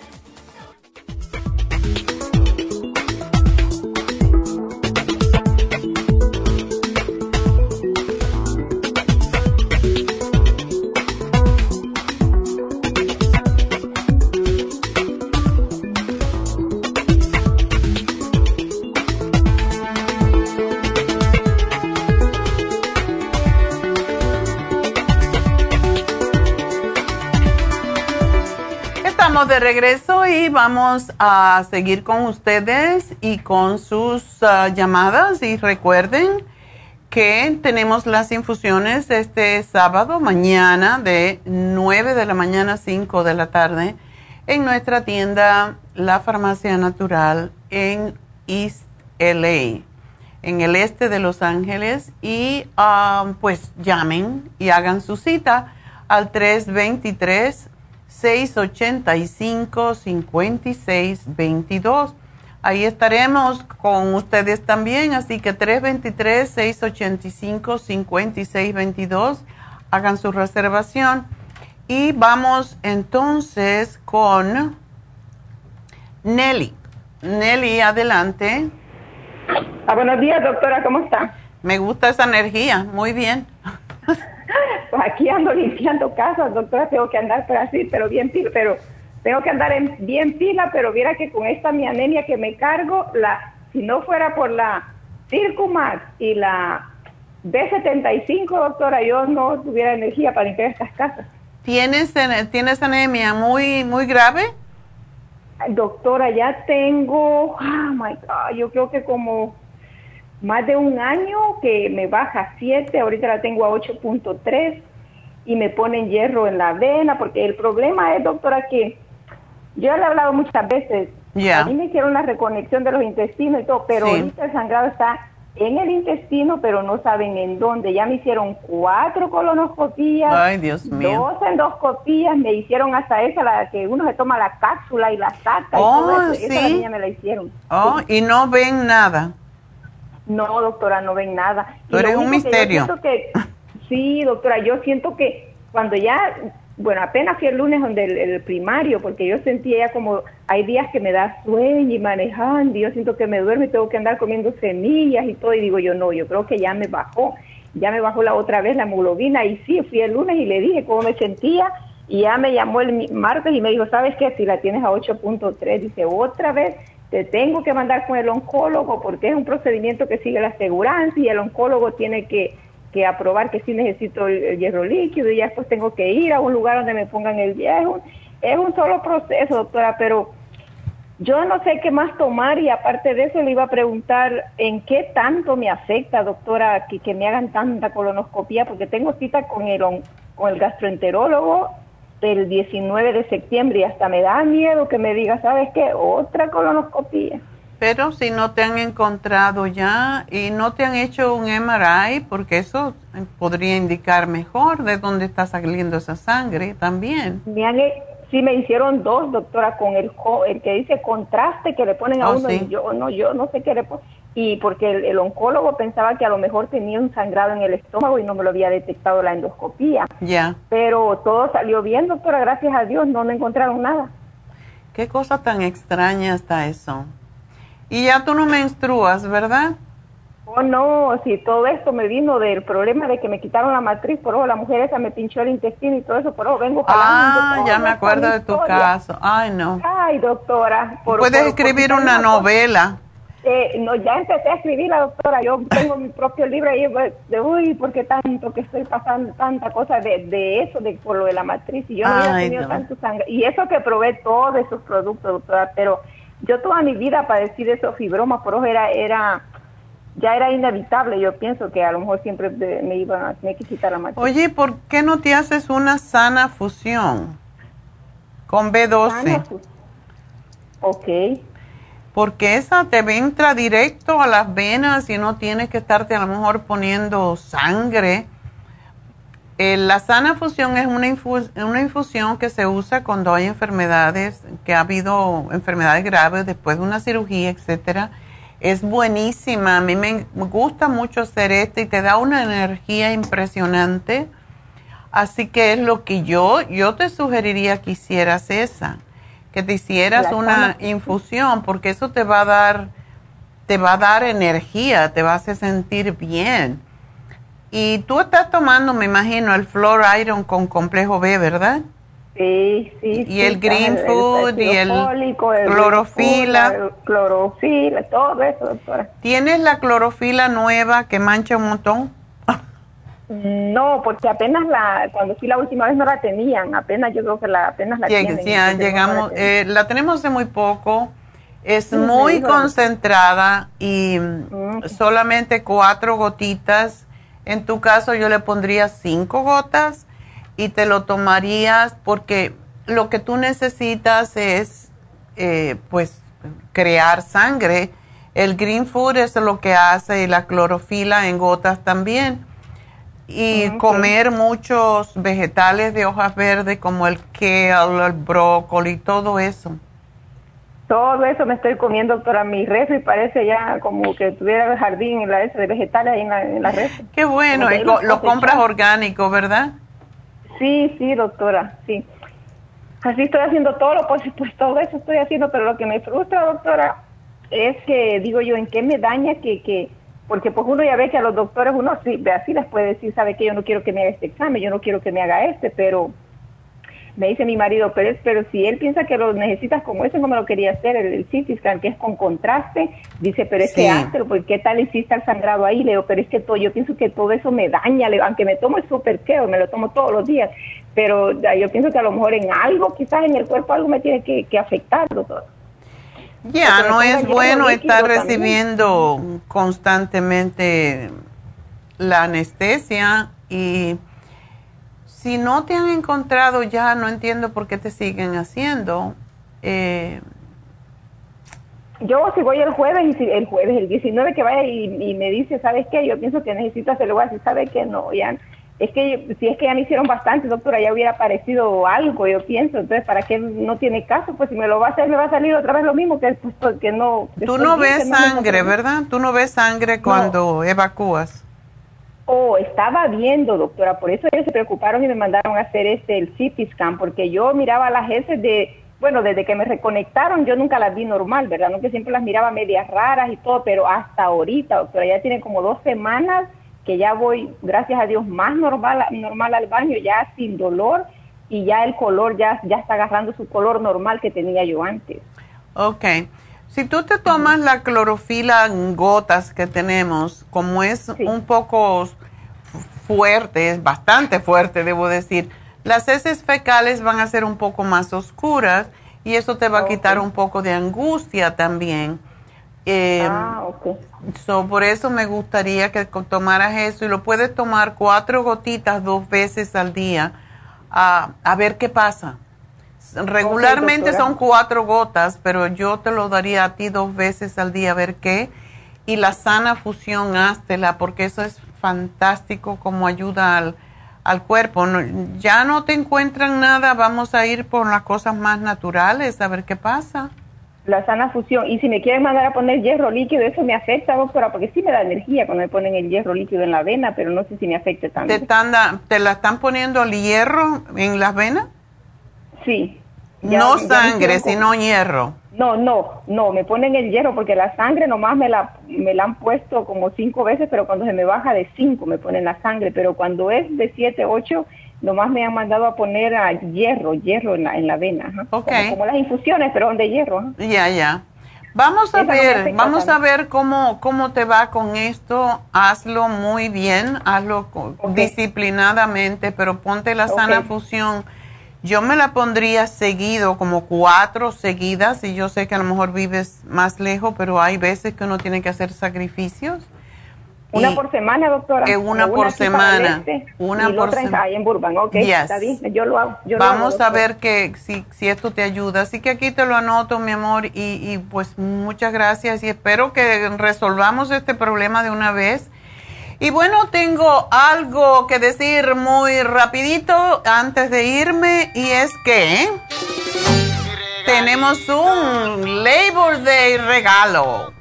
De regreso y vamos a seguir con ustedes y con sus ah, llamadas. Y recuerden que tenemos las infusiones este sábado, mañana, de 9 de la mañana a 5 de la tarde, en nuestra tienda La Farmacia Natural en East LA, en el este de Los Ángeles. Y ah, pues llamen y hagan su cita al 323 685-5622. Ahí estaremos con ustedes también, así que 323-685-5622. Hagan su reservación. Y vamos entonces con Nelly. Nelly, adelante. Ah, buenos días, doctora, ¿cómo está? Me gusta esa energía, muy bien. Pues aquí ando limpiando casas, doctora, tengo que andar pero así, pero bien pila, pero tengo que andar en bien pila, pero viera que con esta mi anemia que me cargo, la si no fuera por la Circumax y la B75, doctora, yo no tuviera energía para limpiar estas casas. ¿Tienes, ¿tienes anemia muy, muy grave? Doctora, ya tengo, oh my God, yo creo que como más de un año que me baja a 7, ahorita la tengo a 8.3 y me ponen hierro en la vena, porque el problema es, doctora, que yo le he hablado muchas veces, a mí me hicieron la reconexión de los intestinos y todo, pero ahorita el sangrado está en el intestino, pero no saben en dónde. Ya me hicieron cuatro colonoscopías, Ay, Dios mío. dos endoscopías, me hicieron hasta esa, la que uno se toma la cápsula y la saca. y Oh, todo eso. Esa niña me la hicieron. Oh, y no ven nada. No, doctora, no ven nada. Tú eres un que misterio. que- sí, doctora, yo siento que cuando ya, bueno, apenas fui el lunes donde el, el primario, porque yo sentía ya como, hay días que me da sueño y manejando, y yo siento que me duermo y tengo que andar comiendo semillas y todo, y digo yo, no, yo creo que ya me bajó, ya me bajó la otra vez la hemoglobina, y sí, fui el lunes y le dije cómo me sentía, y ya me llamó el martes y me dijo, ¿sabes qué? Si la tienes a 8.3, dice, otra vez te tengo que mandar con el oncólogo porque es un procedimiento que sigue la aseguranza y el oncólogo tiene que, que aprobar que sí necesito el, hierro líquido y ya después tengo que ir a un lugar donde me pongan el hierro. Es un solo proceso, doctora, pero yo no sé qué más tomar y aparte de eso le iba a preguntar en qué tanto me afecta, doctora, que, que me hagan tanta colonoscopía, porque tengo cita con el, on- con el gastroenterólogo el 19 de septiembre y hasta me da miedo que me diga, ¿sabes qué? Otra colonoscopía. Pero si no te han encontrado ya y no te han hecho un MRI, porque eso podría indicar mejor de dónde está saliendo esa sangre también. Me han, sí me hicieron dos, doctora, con el, el que dice contraste que le ponen a Oh, uno sí. y yo no, yo no sé qué le ponen. Y porque el, el oncólogo pensaba que a lo mejor tenía un sangrado en el estómago y no me lo había detectado la endoscopía. Ya. Pero todo salió bien, doctora, gracias a Dios, no me encontraron nada. Qué cosa tan extraña está eso. Y ya tú no menstruas, ¿verdad? Oh, no, si todo esto me vino del problema de que me quitaron la matriz, por ojo, la mujer esa me pinchó el intestino y todo eso, por ojo, vengo Ah, ya me acuerdo de tu historia. caso. Ay, no. Ay, doctora. por- Puedes por- escribir por una cosa. Eh, no, ya empecé a escribir la doctora, yo tengo mi propio libro ahí pues, de, uy, ¿por qué tanto que estoy pasando tanta cosa de, de eso, de por lo de la matriz? Y yo no había tenido no. tanto sangre. Y eso que probé todos esos productos, doctora, pero yo toda mi vida padecí de esos fibromas, por ojo, era, era, ya era inevitable, yo pienso que a lo mejor siempre me iban a tener que quitar la matriz. Oye, ¿por qué no te haces una sana fusión con B12? Sana fu- Ok. Porque esa te entra directo a las venas y no tienes que estarte a lo mejor poniendo sangre. Eh, la sana fusión es una, infus- una infusión que se usa cuando hay enfermedades, que ha habido enfermedades graves después de una cirugía, etcétera. Es buenísima. A mí me gusta mucho hacer esto y te da una energía impresionante. Así que es lo que yo, yo te sugeriría que hicieras esa, que te hicieras La una infusión, porque eso te va a dar, te va a dar energía, te va a hacer sentir bien. Y tú estás tomando, me imagino, el Flor Iron con complejo B, ¿verdad? Sí, sí. Y sí, el Green el- Food y el fólico, el clorofila. Food, el clorofila, todo eso, doctora. ¿Tienes la clorofila nueva que mancha un montón? No, porque apenas la, cuando fui la última vez no la tenían, apenas yo creo que la, apenas la tienen. la llegamos, eh, la tenemos hace muy poco, es muy concentrada y mm, solamente cuatro gotitas. En tu caso yo le pondría cinco gotas y te lo tomarías porque lo que tú necesitas es eh, pues crear sangre. El green food es lo que hace y la clorofila en gotas también. Y comer muchos vegetales de hojas verdes como el kale, el brócoli, todo eso. Todo eso me estoy comiendo, doctora, mi refri parece ya como que tuviera el jardín en la de vegetales ahí en la, en la refri. Qué bueno, y lo compras orgánico, ¿verdad? Sí, sí, doctora, sí. Así estoy haciendo todo lo posible, pues todo eso estoy haciendo, pero lo que me frustra, doctora, es que digo yo, ¿en qué me daña que, que, porque pues uno ya ve que a los doctores uno sí, así les puede decir, sabe que yo no quiero que me haga este examen, yo no quiero que me haga este, pero me dice mi marido, pero, pero si él piensa que lo necesitas como ese, no me lo quería hacer, el, el CT scan, que es con contraste, dice, pero es que hazlo, pues ¿qué tal hiciste el sangrado ahí? Le digo, pero es que todo, yo pienso que todo eso me daña, le aunque me tomo el super keo, me lo tomo todos los días, pero yo pienso que a lo mejor en algo, quizás en el cuerpo algo me tiene que, que afectar, doctor. Ya, no es bueno estar recibiendo constantemente la anestesia y si no te han encontrado ya, no entiendo por qué te siguen haciendo. Eh, yo si voy el jueves, y el jueves, el 19 que vaya y, me dice, ¿sabes qué? Yo pienso que necesito hacerlo así, ¿sabe qué? No, ya, es que si es que ya me hicieron bastante, doctora, ya hubiera aparecido algo, yo pienso, entonces, ¿para qué no tiene caso? Pues si me lo va a hacer, me va a salir otra vez lo mismo, que pues, porque no... Tú no ves sangre, ¿verdad? Tú no ves sangre cuando evacúas. Oh, estaba viendo, doctora, por eso ellos se preocuparon y me mandaron a hacer este, el CT scan, porque yo miraba las heces de, bueno, desde que me reconectaron yo nunca las vi normal, ¿verdad? No que siempre las miraba medias raras y todo, pero hasta ahorita, doctora, ya tiene como dos semanas que ya voy, gracias a Dios, más normal, normal al baño, ya sin dolor y ya el color ya, ya está agarrando su color normal que tenía yo antes. Ok. Si tú te tomas la clorofila en gotas que tenemos, como es un poco fuerte, es bastante fuerte, debo decir, las heces fecales van a ser un poco más oscuras y eso te va a quitar un poco de angustia también. Eh, ah, ok. por eso me gustaría que tomaras eso y lo puedes tomar cuatro gotitas dos veces al día a, a ver qué pasa. Regularmente son cuatro gotas, pero yo te lo daría a ti dos veces al día a ver qué. Y la sana fusión, háztela, porque eso es fantástico como ayuda al, al cuerpo. ya no te encuentran nada, vamos a ir por las cosas más naturales, a ver qué pasa. La sana fusión. Y si me quieren mandar a poner hierro líquido, eso me afecta, doctora, porque sí me da energía cuando me ponen el hierro líquido en la vena, pero no sé si me afecte tanto. ¿Te, ¿Te la están poniendo el hierro en las venas? Sí. no sangre, sino hierro. No, no, no, me ponen el hierro porque la sangre nomás me la, me la han puesto como cinco veces, pero cuando se me baja de cinco me ponen la sangre, pero cuando es de siete, ocho, nomás me han mandado a poner a hierro, hierro en la, en la vena. Como, las infusiones, pero de hierro. Ya, ya. Vamos a ver, vamos a ver cómo, cómo te va con esto. Hazlo muy bien, hazlo disciplinadamente, pero ponte la sana fusión yo me la pondría seguido, como cuatro seguidas, y yo sé que a lo mejor vives más lejos, pero hay veces que uno tiene que hacer sacrificios. Una por semana, doctora. Que una, por semana. Este, una por semana. Ahí en Burbank, ok. Está bien, yo lo hago. Vamos a ver que si, si esto te ayuda. Así que aquí te lo anoto, mi amor, y, y pues muchas gracias y espero que resolvamos este problema de una vez y bueno, tengo algo que decir muy rapidito antes de irme y es que tenemos un Labor Day regalo.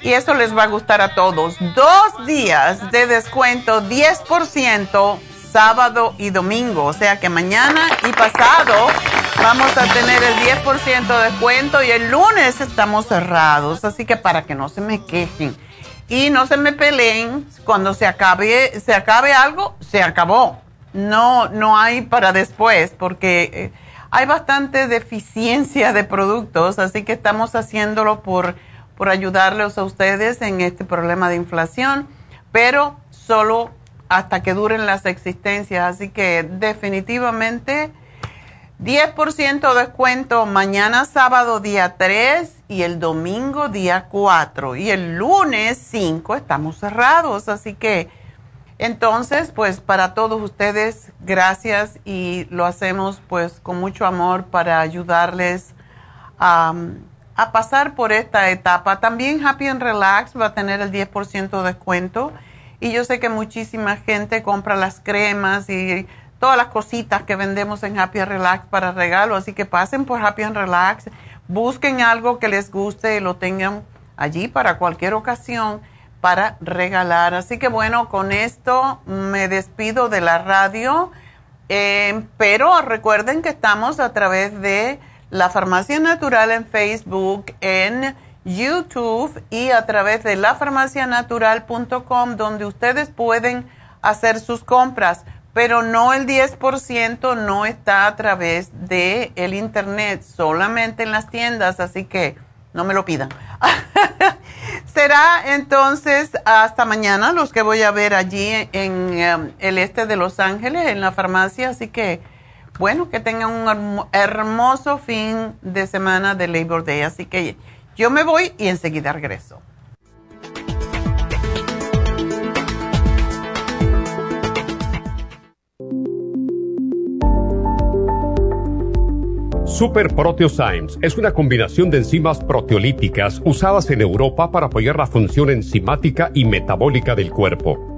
Y eso les va a gustar a todos. Dos días de descuento, 10% sábado y domingo. O sea que mañana y pasado vamos a tener el 10% de descuento y el lunes estamos cerrados. Así que para que no se me quejen y no se me peleen, cuando se acabe, se acabe algo, se acabó. No, no hay para después, porque eh, hay bastante deficiencia de productos, así que estamos haciéndolo por, por ayudarles a ustedes en este problema de inflación, pero solo hasta que duren las existencias. Así que definitivamente 10% descuento mañana sábado día 3 y el domingo día 4 y el lunes 5 estamos cerrados, así que entonces pues para todos ustedes gracias y lo hacemos pues con mucho amor para ayudarles a, a pasar por esta etapa. También Happy and Relax va a tener el 10% de descuento y yo sé que muchísima gente compra las cremas y todas las cositas que vendemos en Happy and Relax para regalo. Así que pasen por Happy and Relax, busquen algo que les guste y lo tengan allí para cualquier ocasión para regalar. Así que bueno, con esto me despido de la radio, eh, pero recuerden que estamos a través de la Farmacia Natural en Facebook, en YouTube y a través de lafarmacianatural.com donde ustedes pueden hacer sus compras pero no el 10% no está a través de el internet, solamente en las tiendas, así que no me lo pidan. Será entonces hasta mañana los que voy a ver allí en, um, el este de Los Ángeles, en la farmacia, así que bueno, que tengan un hermoso fin de semana de Labor Day, así que yo me voy y enseguida regreso. Super Proteosymes es una combinación de enzimas proteolíticas usadas en Europa para apoyar la función enzimática y metabólica del cuerpo.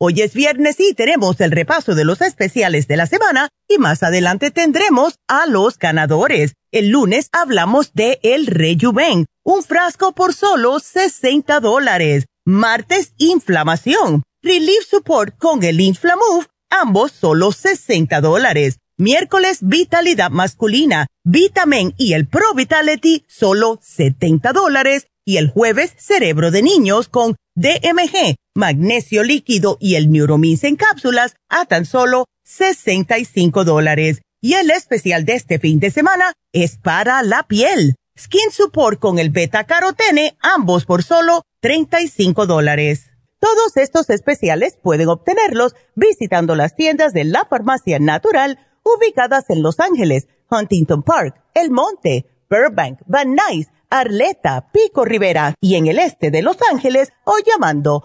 Hoy es viernes y tenemos el repaso de los especiales de la semana y más adelante tendremos a los ganadores. El lunes hablamos de El Rejuven, un frasco por solo 60 dólares. Martes, inflamación. Relief Support con el Inflamove, ambos solo 60 dólares. Miércoles, vitalidad masculina, Vitamin y el Pro Vitality, solo 70 dólares. Y el jueves, cerebro de niños con DMG, magnesio líquido y el Neuromins en cápsulas a tan solo 65 dólares. Y el especial de este fin de semana es para la piel. Skin Support con el beta carotene, ambos por solo 35 dólares. Todos estos especiales pueden obtenerlos visitando las tiendas de la farmacia natural ubicadas en Los Ángeles, Huntington Park, El Monte, Burbank, Van Nuys, Arleta, Pico Rivera y en el este de Los Ángeles o llamando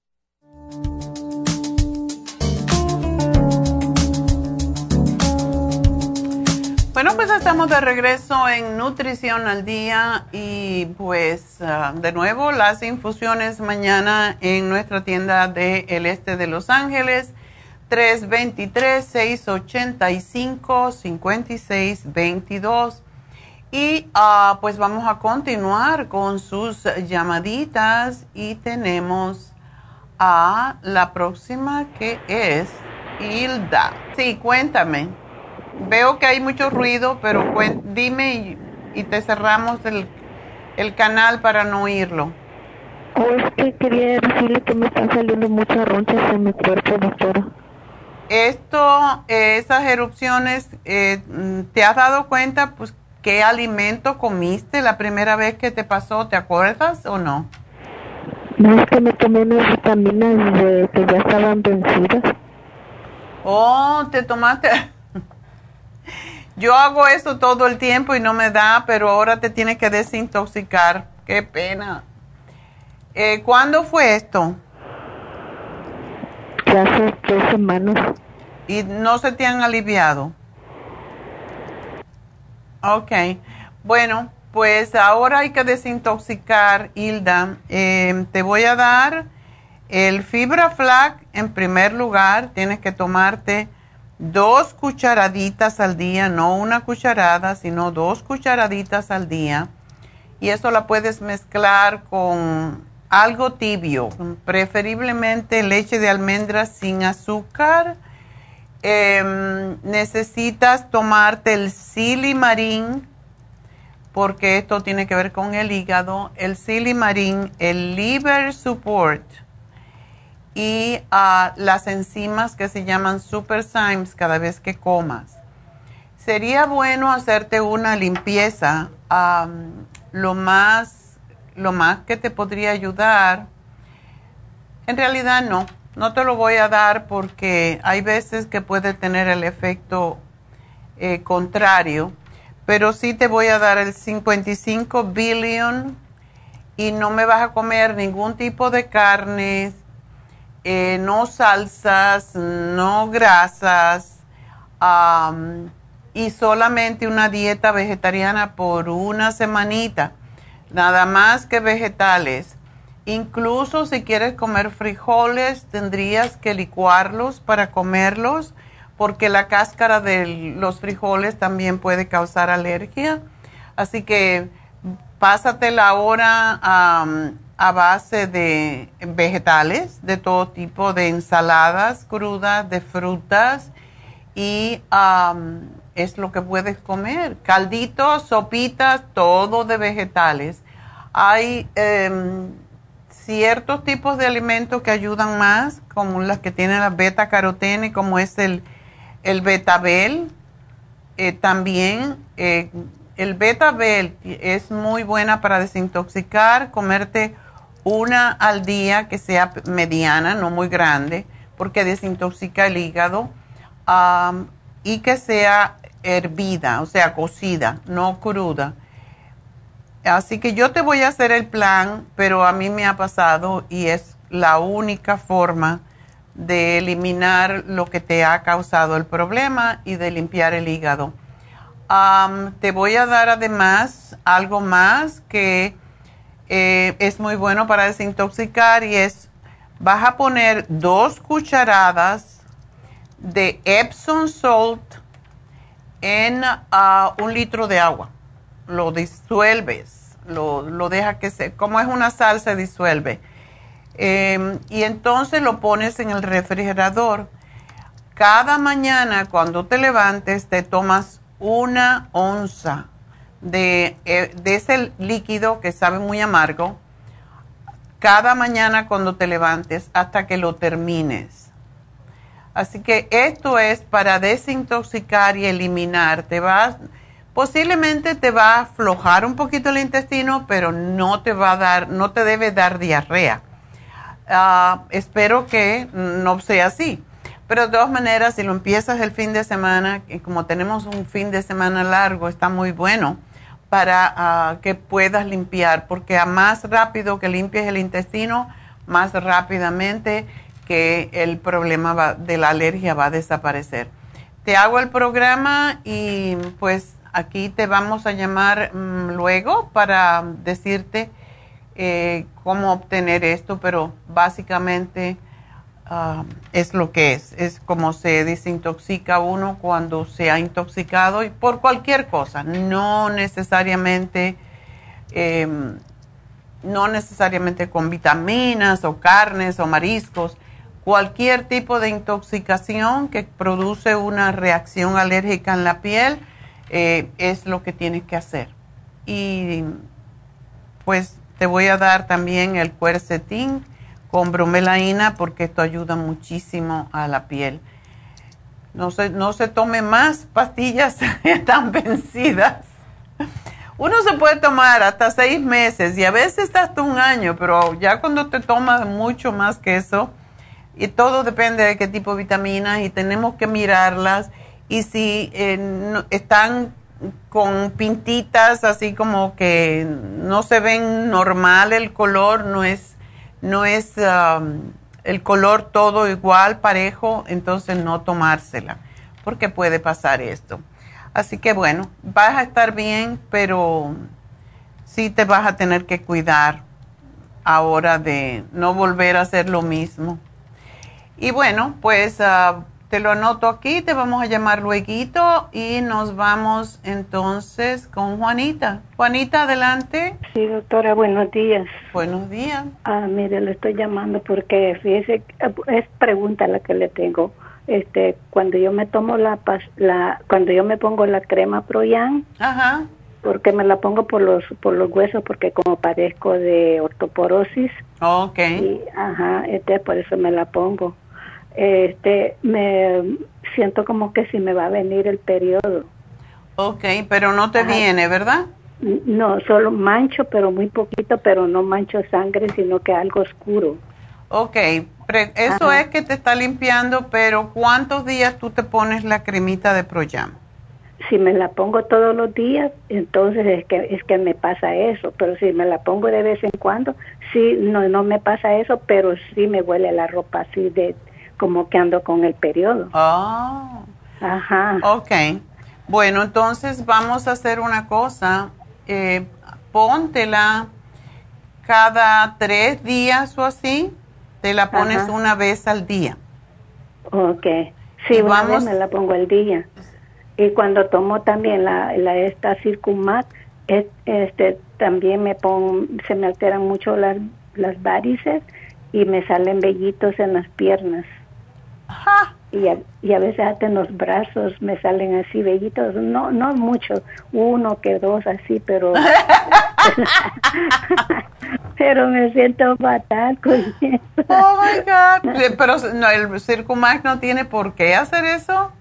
Bueno, pues estamos de regreso en Nutrición al Día y pues ah, de nuevo las infusiones mañana en nuestra tienda del el este de Los Ángeles, 323-685-5622. Y uh, pues vamos a continuar con sus llamaditas y tenemos a la próxima que es Hilda. Sí, cuéntame. Veo que hay mucho ruido, pero dime y, te cerramos el, canal para no oírlo. Oh, es que quería decirle que me están saliendo muchas ronchas en mi cuerpo, doctora. Esto, esas erupciones, eh, ¿te has dado cuenta pues qué alimento comiste la primera vez que te pasó? ¿Te acuerdas o no? No, es que me tomé unas vitaminas que ya estaban vencidas. Oh, te tomaste. Yo hago eso todo el tiempo y no me da, pero ahora te tienes que desintoxicar. Qué pena. Eh, ¿Cuándo fue esto? Ya hace tres semanas. ¿Y no se te han aliviado? Ok. Bueno, pues ahora hay que desintoxicar, Hilda. Eh, te voy a dar el fibra flac en primer lugar. Tienes que tomarte dos cucharaditas al día, no una cucharada, sino dos cucharaditas al día. Y eso la puedes mezclar con algo tibio, preferiblemente leche de almendras sin azúcar. Em, necesitas tomarte el silimarín, porque esto tiene que ver con el hígado, el silimarín, el liver support y uh, las enzimas que se llaman superzymes cada vez que comas. Sería bueno hacerte una limpieza. lo, más, lo más que te podría ayudar, en realidad no, no te lo voy a dar porque hay veces que puede tener el efecto eh, contrario, pero sí te voy a dar el 55 billion y no me vas a comer ningún tipo de carnes, eh, no salsas, no grasas y solamente una dieta vegetariana por una semanita, nada más que vegetales. Incluso si quieres comer frijoles, tendrías que licuarlos para comerlos, porque la cáscara de los frijoles también puede causar alergia. Así que pásate la hora a base de vegetales, de todo tipo, de ensaladas crudas, de frutas y es lo que puedes comer. Calditos, sopitas, todo de vegetales. Hay em, ciertos tipos de alimentos que ayudan más, como las que tienen la beta carotene, como es el, el betabel. Eh, también eh, el betabel es muy buena para desintoxicar, comerte una al día que sea mediana, no muy grande, porque desintoxica el hígado, y que sea hervida, o sea, cocida, no cruda. Así que yo te voy a hacer el plan, pero a mí me ha pasado y es la única forma de eliminar lo que te ha causado el problema y de limpiar el hígado. te voy a dar además algo más que eh, es muy bueno para desintoxicar y es, vas a poner dos cucharadas de Epsom salt en ah, un litro de agua. Lo disuelves, lo, lo deja que se, como es una sal, se disuelve. Em, y entonces lo pones en el refrigerador. Cada mañana cuando te levantes te tomas una onza de, eh, de ese líquido que sabe muy amargo cada mañana cuando te levantes hasta que lo termines. Así que esto es para desintoxicar y eliminar. Te vas, posiblemente te va a aflojar un poquito el intestino, pero no te va a dar, no te debe dar diarrea. Ah, espero que no sea así. Pero de todas maneras, si lo empiezas el fin de semana, y como tenemos un fin de semana largo, está muy bueno para ah, que puedas limpiar, porque a más rápido que limpies el intestino, más rápidamente que el problema de la alergia va a desaparecer. Te hago el programa y pues aquí te vamos a llamar mm, luego para decirte eh, cómo obtener esto, pero básicamente Ah, es lo que es. Es como se desintoxica uno cuando se ha intoxicado y por cualquier cosa, no necesariamente, em, no necesariamente con vitaminas o carnes o mariscos. Cualquier tipo de intoxicación que produce una reacción alérgica en la piel eh, es lo que tienes que hacer. Y pues te voy a dar también el cuercetín con bromelaína porque esto ayuda muchísimo a la piel. No se, no se tome más pastillas tan vencidas. Uno se puede tomar hasta seis meses y a veces hasta un año, pero ya cuando te tomas mucho más que eso, y todo depende de qué tipo de vitaminas y tenemos que mirarlas y si eh, están con pintitas así como que no se ven normal el color, no es, no es um, el color todo igual, parejo, entonces no tomársela, porque puede pasar esto. Así que bueno, vas a estar bien, pero sí te vas a tener que cuidar ahora de no volver a hacer lo mismo. Y bueno, pues ah, te lo anoto aquí, te vamos a llamar luego y nos vamos entonces con Juanita. Juanita, adelante. Sí, doctora, buenos días. Buenos días. Ah, mire, le estoy llamando porque fíjese, es pregunta la que le tengo. Este, cuando yo me tomo la, cuando yo me pongo la crema Proyan, Ajá. porque me la pongo por los por los huesos porque como padezco de ortoporosis, Ok. y, ajá, este por eso me la pongo. Este, me siento como que si me va a venir el periodo. Ok, pero no te Ajá. viene, ¿verdad? No, solo mancho, pero muy poquito, pero no mancho sangre, sino que algo oscuro. Ok, pre- eso Ajá. es que te está limpiando, pero ¿cuántos días tú te pones la cremita de Proyam? Si me la pongo todos los días, entonces es que es que me pasa eso, pero si me la pongo de vez en cuando, sí, no no me pasa eso, pero sí me huele la ropa así de como que ando con el periodo. Ah. Ajá. Ok. Bueno, entonces vamos a hacer una cosa. Eh, póntela cada tres días o así. Te la pones Ajá. una vez al día. Ok. Sí, Y una vamos- vez me la pongo el día. Y cuando tomo también la, la esta Circumat, es- este también me pongo, se me alteran mucho las, las varices y me salen vellitos en las piernas. Y a, y a veces hasta en los brazos me salen así vellitos, no no mucho, uno que dos así, pero pero me siento fatal con eso. Oh my God. Pero no, el Circumax no tiene por qué hacer eso.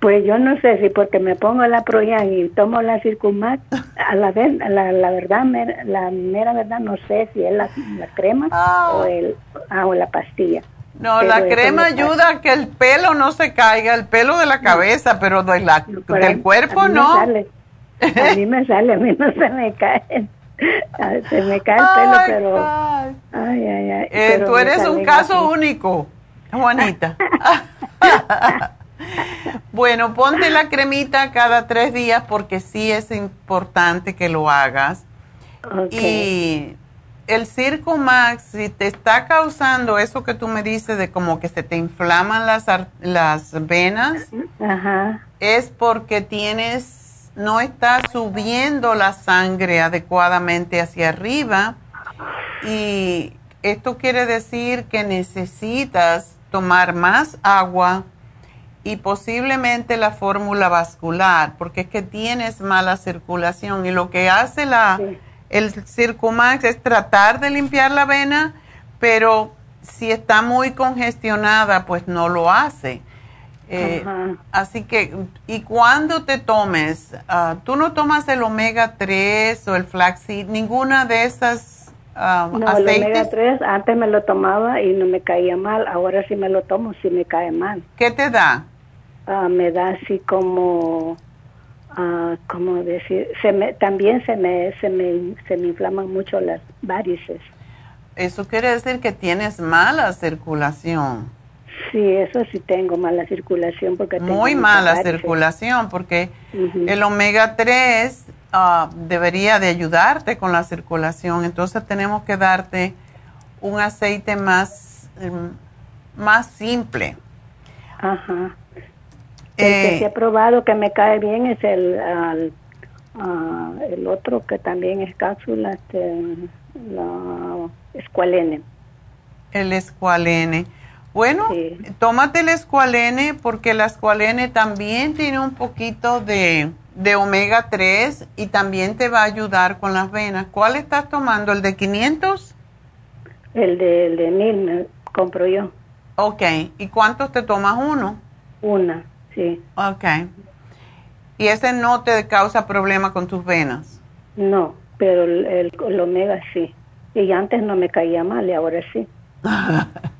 Pues yo no sé si porque me pongo la Proyan y tomo la Circumax, a la, ver- la, la verdad, la mera verdad, no sé si es la, la crema o, el, ah, o la pastilla. No, Pero la crema me ayuda a que el pelo no se caiga, el pelo de la cabeza, pero de la, Pero del cuerpo a mí me no. sale. A mí me sale, a mí no se me cae. Se me cae el pelo, pero... Ay, ay, ay. Eh, pero tú me eres un caso así. único, Juanita. bueno, ponte la cremita cada tres días porque sí es importante que lo hagas. Ok. Y el Circo Max, si te está causando eso que tú me dices de como que se te inflaman las, las venas, Ajá. es porque tienes, no está subiendo la sangre adecuadamente hacia arriba y esto quiere decir que necesitas tomar más agua y posiblemente la fórmula vascular, porque es que tienes mala circulación y lo que hace la, el Circumax es tratar de limpiar la vena, pero si está muy congestionada, pues no lo hace. Eh, así que, y cuando te tomes, ah, tú no tomas el omega 3 o el flaxseed, ninguna de esas ah, No, el omega aceites. 3 antes me lo tomaba y no me caía mal, ahora sí me lo tomo, sí me cae mal. ¿Qué te da? Ah, me da así como, ah, como decir, se me, también se me, se me, se me inflaman mucho las varices. Eso quiere decir que tienes mala circulación, Sí, eso sí tengo mala circulación porque muy mala circulación, porque el omega 3 ah, debería de ayudarte con la circulación, entonces tenemos que darte un aceite más, em, más simple. Ajá. El que Eh, sí he probado que me cae bien es el, al- ah, el otro que también es cápsula, este, la escualene. El escualene. Bueno, tómate el escualene porque el escualene también tiene un poquito de, de omega 3 y también te va a ayudar con las venas. ¿Cuál estás tomando? ¿El de 500? El de, el de mil me compro yo. Ok. ¿Y cuántos te tomas uno? Una, sí. Ok. ¿Y ese no te causa problema con tus venas? No, pero el, el- el omega sí. Y antes no me caía mal y ahora sí.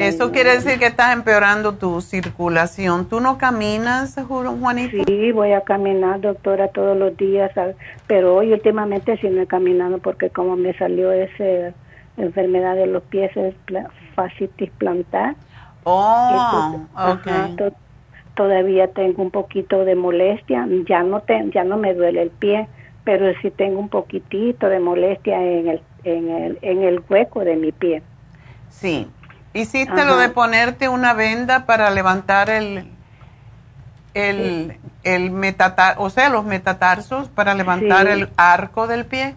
Eso quiere decir que estás empeorando tu circulación. ¿Tú no caminas, Juanita? Sí, voy a caminar, doctora, todos los días, pero hoy últimamente sí no he caminado porque como me salió esa enfermedad de los pies, es fascitis plantar. Oh, ok. Todavía tengo un poquito de molestia, ya no, te, ya no me duele el pie, pero sí tengo un poquitito de molestia en el, en el, en el hueco de mi pie. Sí, ¿Hiciste lo de ponerte una venda para levantar el, el, el metatar, o sea, los metatarsos para levantar el arco del pie?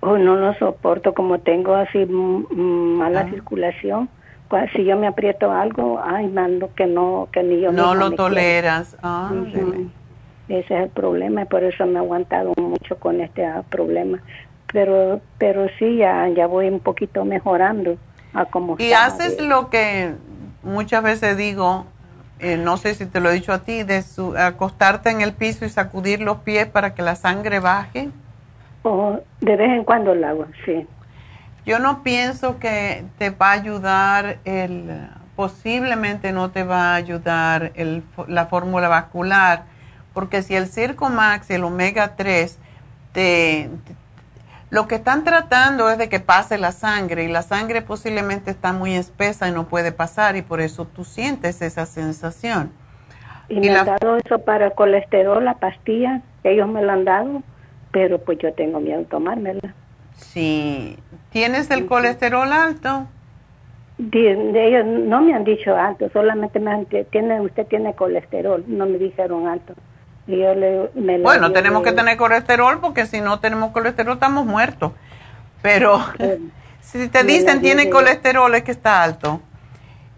Oh, no lo soporto, como tengo así mala ah. circulación. Si yo me aprieto algo, ay, mando que no, que ni yo No lo toleras. Ah, Ese es el problema, por eso me he aguantado mucho con este ah, problema. Pero, pero sí, ya, ya voy un poquito mejorando y haces lo que muchas veces digo, eh, no sé si te lo he dicho a ti, de acostarte en el piso y sacudir los pies para que la sangre baje. Oh, de vez en cuando lo hago, sí. Yo no pienso que te va a ayudar el, posiblemente no te va a ayudar el, la fórmula vascular, porque si el Circo Max y el Omega 3 te, lo que están tratando es de que pase la sangre y la sangre posiblemente está muy espesa y no puede pasar y por eso tú sientes esa sensación. Y, me han dado eso para el colesterol, la pastilla, ellos me la han dado, pero pues yo tengo miedo de tomármela. Sí. ¿Tienes el colesterol alto? De, ellos no me han dicho alto, solamente me han tiene, usted tiene colesterol, no me dijeron alto bueno, tenemos que tener colesterol porque si no tenemos colesterol estamos muertos. Pero si te dicen tiene colesterol es que está alto.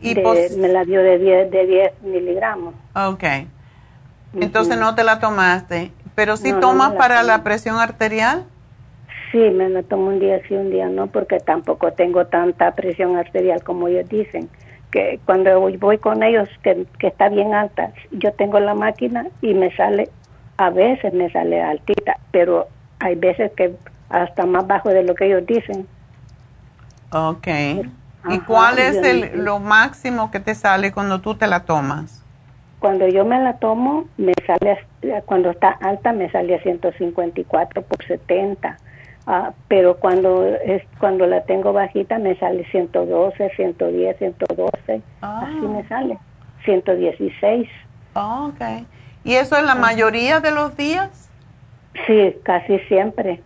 Y me la dio de 10, de 10 miligramos. Ok. Entonces no te la tomaste. Pero si tomas para la presión arterial. Sí, me la tomo un día sí, un día no, porque tampoco tengo tanta presión arterial como ellos dicen que cuando voy con ellos, que, está bien alta, yo tengo la máquina y me sale, a veces me sale altita, pero hay veces que hasta más bajo de lo que ellos dicen. Ok. ¿Y cuál es el, lo máximo que te sale cuando tú te la tomas? Cuando yo me la tomo, me sale, cuando está alta, me sale a 154 por 70 Ah, pero cuando es cuando la tengo bajita me sale 112, 110, 112, así me sale, 116. Oh, ok. ¿Y eso es la mayoría de los días? Sí, casi siempre.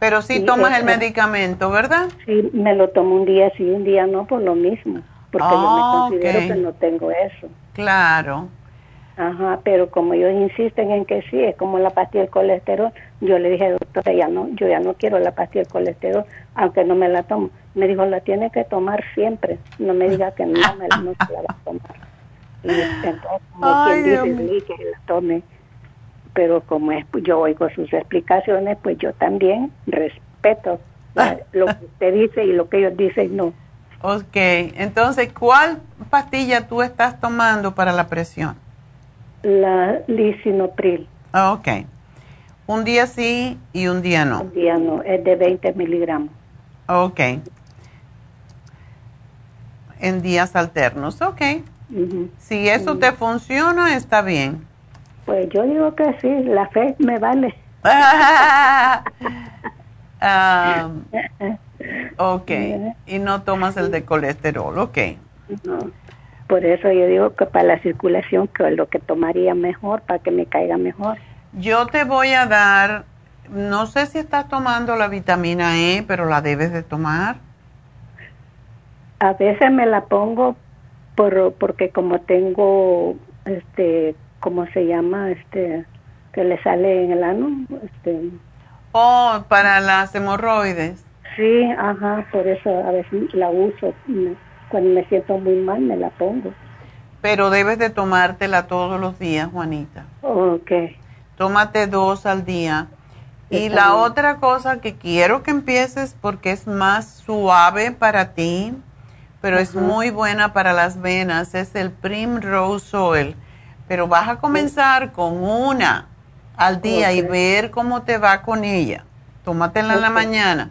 Pero sí, tomas el medicamento, ¿verdad? Sí, me lo tomo un día sí, un día no, por lo mismo, porque yo me ah, considero que no tengo eso. Claro. Ajá, pero como ellos insisten en que sí, es como la pastilla del colesterol, yo le dije, doctora, ya no, yo ya no quiero la pastilla del colesterol, aunque no me la tomo. Me dijo, la tiene que tomar siempre, no me diga que no, me la, no se la va a tomar. Y entonces, como quien dice, que la tome. Pero como es, yo oigo sus explicaciones, pues yo también respeto lo que usted dice y lo que ellos dicen no. Ok, entonces, ¿cuál pastilla tú estás tomando para la presión? la lisinopril. Ah, ok. Un día sí y un día no. Un día no, es de 20 miligramos. Ok. En días alternos, ok. Si eso te funciona, está bien. Pues yo digo que sí, la fe me vale. um, ok. Y no tomas el de colesterol, ok. No. Por eso yo digo que para la circulación, que es lo que tomaría mejor, para que me caiga mejor. Yo te voy a dar, no sé si estás tomando la vitamina E, pero la debes de tomar. A veces me la pongo por, porque como tengo, este, ¿cómo se llama? Este, que le sale en el ano. Este. Oh, para las hemorroides. Sí, ajá, por eso a veces la uso. Cuando me siento muy mal me la pongo. Pero debes de tomártela todos los días, Juanita. Ok. Tómate dos al día. y la otra cosa que quiero que empieces porque es más suave para ti, pero es muy buena para las venas, es el Primrose Oil. Pero vas a comenzar con una al día y ver cómo te va con ella. Tómatela en la mañana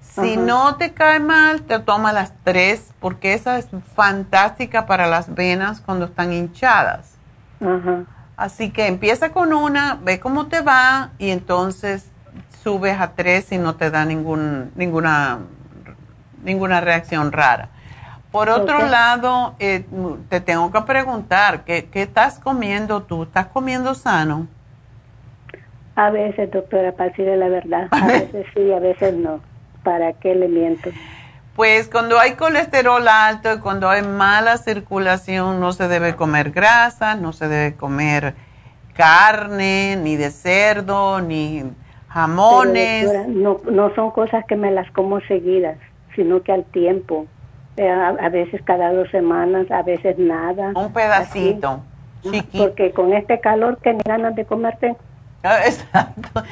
Si no te cae mal, te toma las tres, porque esa es fantástica para las venas cuando están hinchadas. Así que empieza con una, ve cómo te va y entonces subes a tres y no te da ningún, ninguna, ninguna reacción rara. Por otro lado, eh, te tengo que preguntar, ¿qué, ¿qué estás comiendo tú? ¿Estás comiendo sano? A veces, doctora, para decirle la verdad. A veces sí, a veces no. ¿Para qué le miento? Pues cuando hay colesterol alto y cuando hay mala circulación, no se debe comer grasa, no se debe comer carne, ni de cerdo, ni jamones. no, no son cosas que me las como seguidas, sino que al tiempo. Eh, a, veces cada dos semanas, a veces nada. Un pedacito, chiquito. Porque con este calor que ni ganas de comerte. Ah, exacto.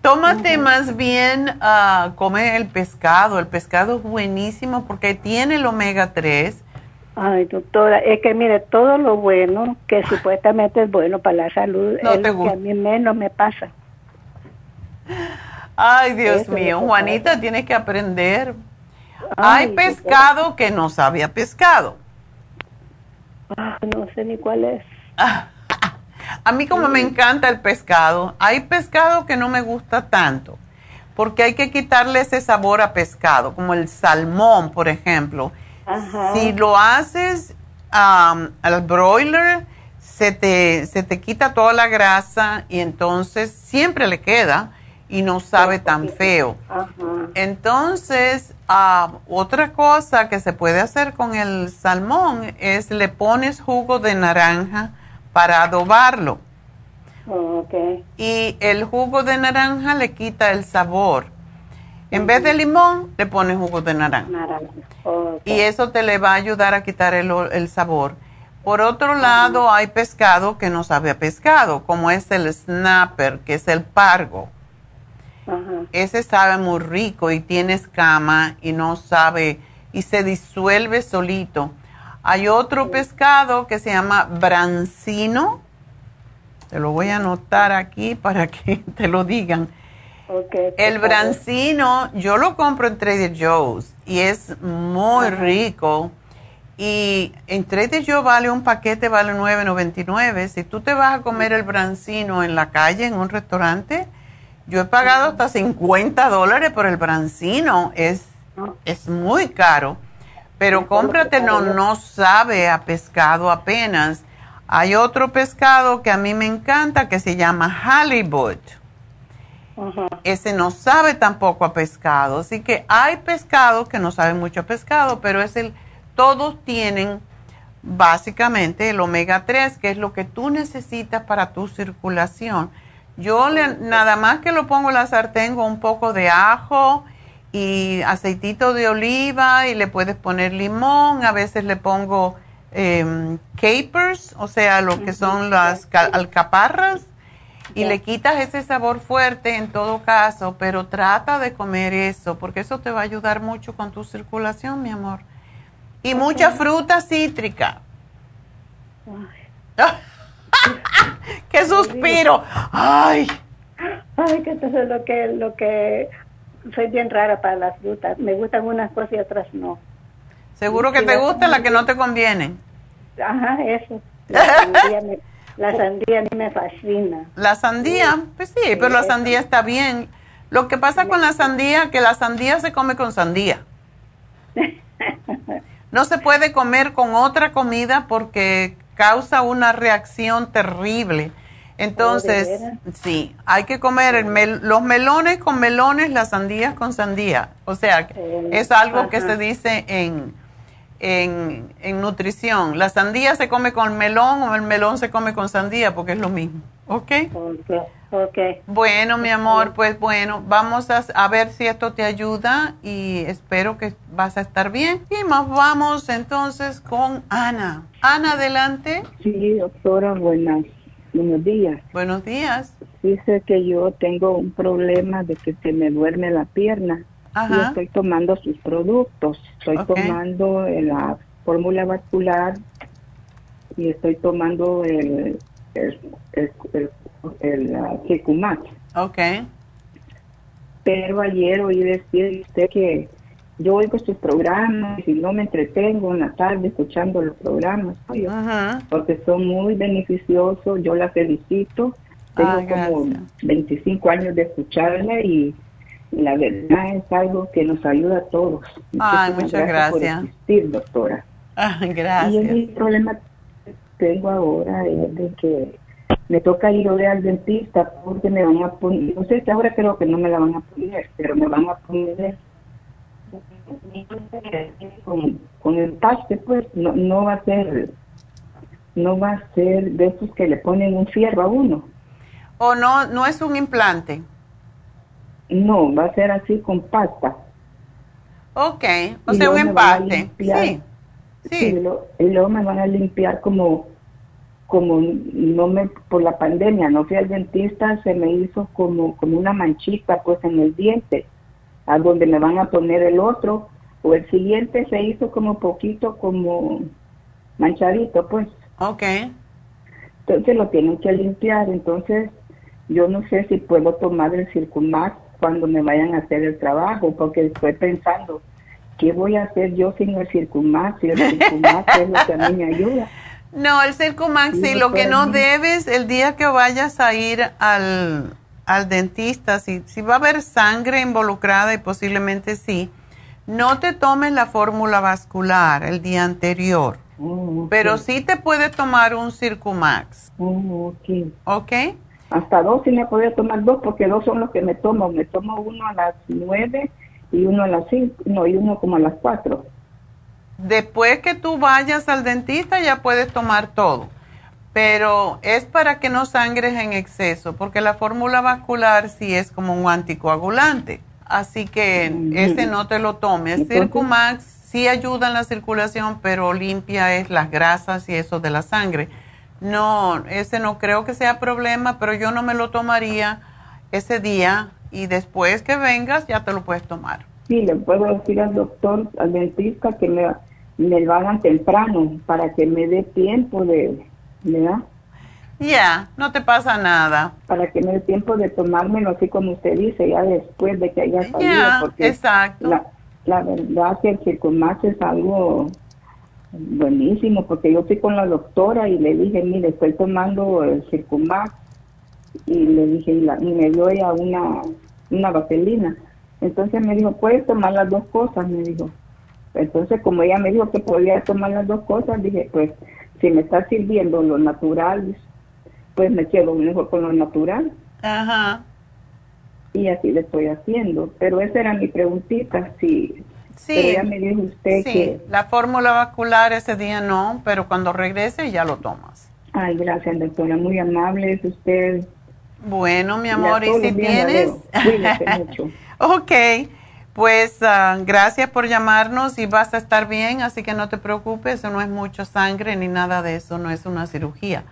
Tómate más bien, uh, come el pescado. El pescado es buenísimo porque tiene el omega 3. Ay, doctora, es que mire, todo lo bueno que supuestamente es bueno para la salud es lo que a mí menos me pasa. Ay, Dios mío, Juanita, tienes que aprender. Hay pescado que no sabe a pescado. no sé ni cuál es. a mí como me encanta el pescado, hay pescado que no me gusta tanto, porque hay que quitarle ese sabor a pescado, como el salmón, por ejemplo. Si lo haces al broiler, se te, se te quita toda la grasa y entonces siempre le queda y no sabe tan feo. Entonces, ah, otra cosa que se puede hacer con el salmón es le pones jugo de naranja para adobarlo. Oh, y el jugo de naranja le quita el sabor. En vez de limón, le pones jugo de naranja. Y eso te le va a ayudar a quitar el, el sabor. Por otro lado, hay pescado que no sabe a pescado, como es el snapper, que es el pargo. Ese sabe muy rico y tiene escama y no sabe y se disuelve solito. Hay otro pescado que se llama brancino. Te lo voy a anotar aquí para que te lo digan. el brancino, yo lo compro en Trader Joe's y es muy rico. Y en Trader Joe's vale un paquete, vale 9.99. Si tú te vas a comer el brancino en la calle, en un restaurante, yo he pagado hasta 50 dólares por el brancino. Es, es muy caro. Pero cómprate, no, no sabe a pescado apenas. Hay otro pescado que a mí me encanta que se llama halibut. Ese no sabe tampoco a pescado. Así que hay pescados que no saben mucho a pescado, pero es el, todos tienen básicamente el omega 3, que es lo que tú necesitas para tu circulación. Yo le, nada más que lo pongo en la sartén con un poco de ajo y aceitito de oliva y le puedes poner limón, a veces le pongo em, capers, o sea, lo que son las alcaparras y le quitas ese sabor fuerte en todo caso, pero trata de comer eso porque eso te va a ayudar mucho con tu circulación, mi amor. Y mucha fruta cítrica. ¡Qué suspiro! ¡Ay! Ay, que eso es lo que, lo que soy bien rara para las frutas. Me gustan unas cosas y otras no. Seguro que te gustan las que no te convienen. Ajá, eso. La sandía, me, la sandía a mí me fascina. La sandía, pues sí, pero la sandía está bien. Lo que pasa con la sandía, que la sandía se come con sandía. No se puede comer con otra comida porque causa una reacción terrible. Entonces, oh, sí, hay que comer los melones con melones, las sandías con sandía. O sea, es algo que se dice en, en, en, nutrición. La sandía se come con melón o el melón se come con sandía porque es lo mismo. ¿Ok? Ok. okay. Bueno, mi amor, pues bueno, vamos a, a, ver si esto te ayuda y espero que vas a estar bien. Y más vamos entonces con Ana. Ana, adelante. Sí, doctora, buenas. Buenos días. Buenos días. Dice que yo tengo un problema de que se me duerme la pierna. Ajá. Y estoy tomando sus productos. Estoy tomando la fórmula vascular y estoy tomando el el, el, el, Ok. Pero ayer oí decir usted que yo oigo sus programas y no me entretengo en la tarde escuchando los programas, porque son muy beneficiosos, yo la felicito. Tengo ah, como 25 años de escucharla y, la verdad es algo que nos ayuda a todos. Ay, muchas gracias. Por doctora. Ah, gracias. Y el problema que tengo ahora es de que me toca ir hoy al dentista porque me van a poner, no sé, ahora creo que no me la van a poner, pero me van a poner con, con el pues no, no va a ser no va a ser de esos que le ponen un fierro a uno. ¿O no no es un implante? No, va a ser así con pasta. Ok, o sea, un empate. Sí. Sí. y luego me van a limpiar como como no me por la pandemia no fui al dentista se me hizo como como una manchita pues en el diente a donde me van a poner el otro o el siguiente se hizo como poquito como manchadito pues okay entonces lo tienen que limpiar entonces yo no sé si puedo tomar el Circumax cuando me vayan a hacer el trabajo porque estoy pensando ¿qué voy a hacer yo sin el Circumax? Si el Circumax es lo que a mí me ayuda. No, el Circumax, sí, lo que no debes el día que vayas a ir al, dentista, si, si va a haber sangre involucrada y posiblemente sí, no te tomes la fórmula vascular el día anterior, oh, pero sí te puede tomar un Circumax. Oh, ok. ¿Ok? Hasta dos sí me puede tomar dos porque dos son los que me tomo. Me tomo uno a las nueve y uno a las cinco, no, y uno como a las cuatro. Después que tú vayas al dentista ya puedes tomar todo, pero es para que no sangres en exceso, porque la fórmula vascular sí es como un anticoagulante, así que ese no te lo tomes. Circumax sí ayuda en la circulación, pero limpia es las grasas y eso de la sangre. No, ese no creo que sea problema, pero yo no me lo tomaría ese día y después que vengas ya te lo puedes tomar. Sí, le puedo decir al doctor, al dentista que me, me lo hagan temprano para que me dé tiempo de, ¿verdad? Ya, no te pasa nada. Para que me dé tiempo de tomármelo así como usted dice, ya después de que haya salido. porque exacto. La, la verdad que el Circumax es algo buenísimo, porque yo fui con la doctora y le dije, mire, estoy tomando el Circumax y le dije, y, me dio ella una, una vaselina. Entonces me dijo, puedes tomar las dos cosas, me dijo. Entonces, como ella me dijo que podía tomar las dos cosas, dije, pues, si me está sirviendo lo natural, pues me quedo mejor con lo natural. Ajá. Y así le estoy haciendo. Pero esa era mi preguntita, si... Sí, pero ya me dijo usted sí, que... la fórmula vascular ese día no, pero cuando regrese ya lo tomas. Ay, gracias, doctora. Muy amable es usted. Bueno, mi amor, y, si tienes... mucho. ok, pues ah, gracias por llamarnos y vas a estar bien, así que no te preocupes, eso no es mucha sangre ni nada de eso, no es una cirugía.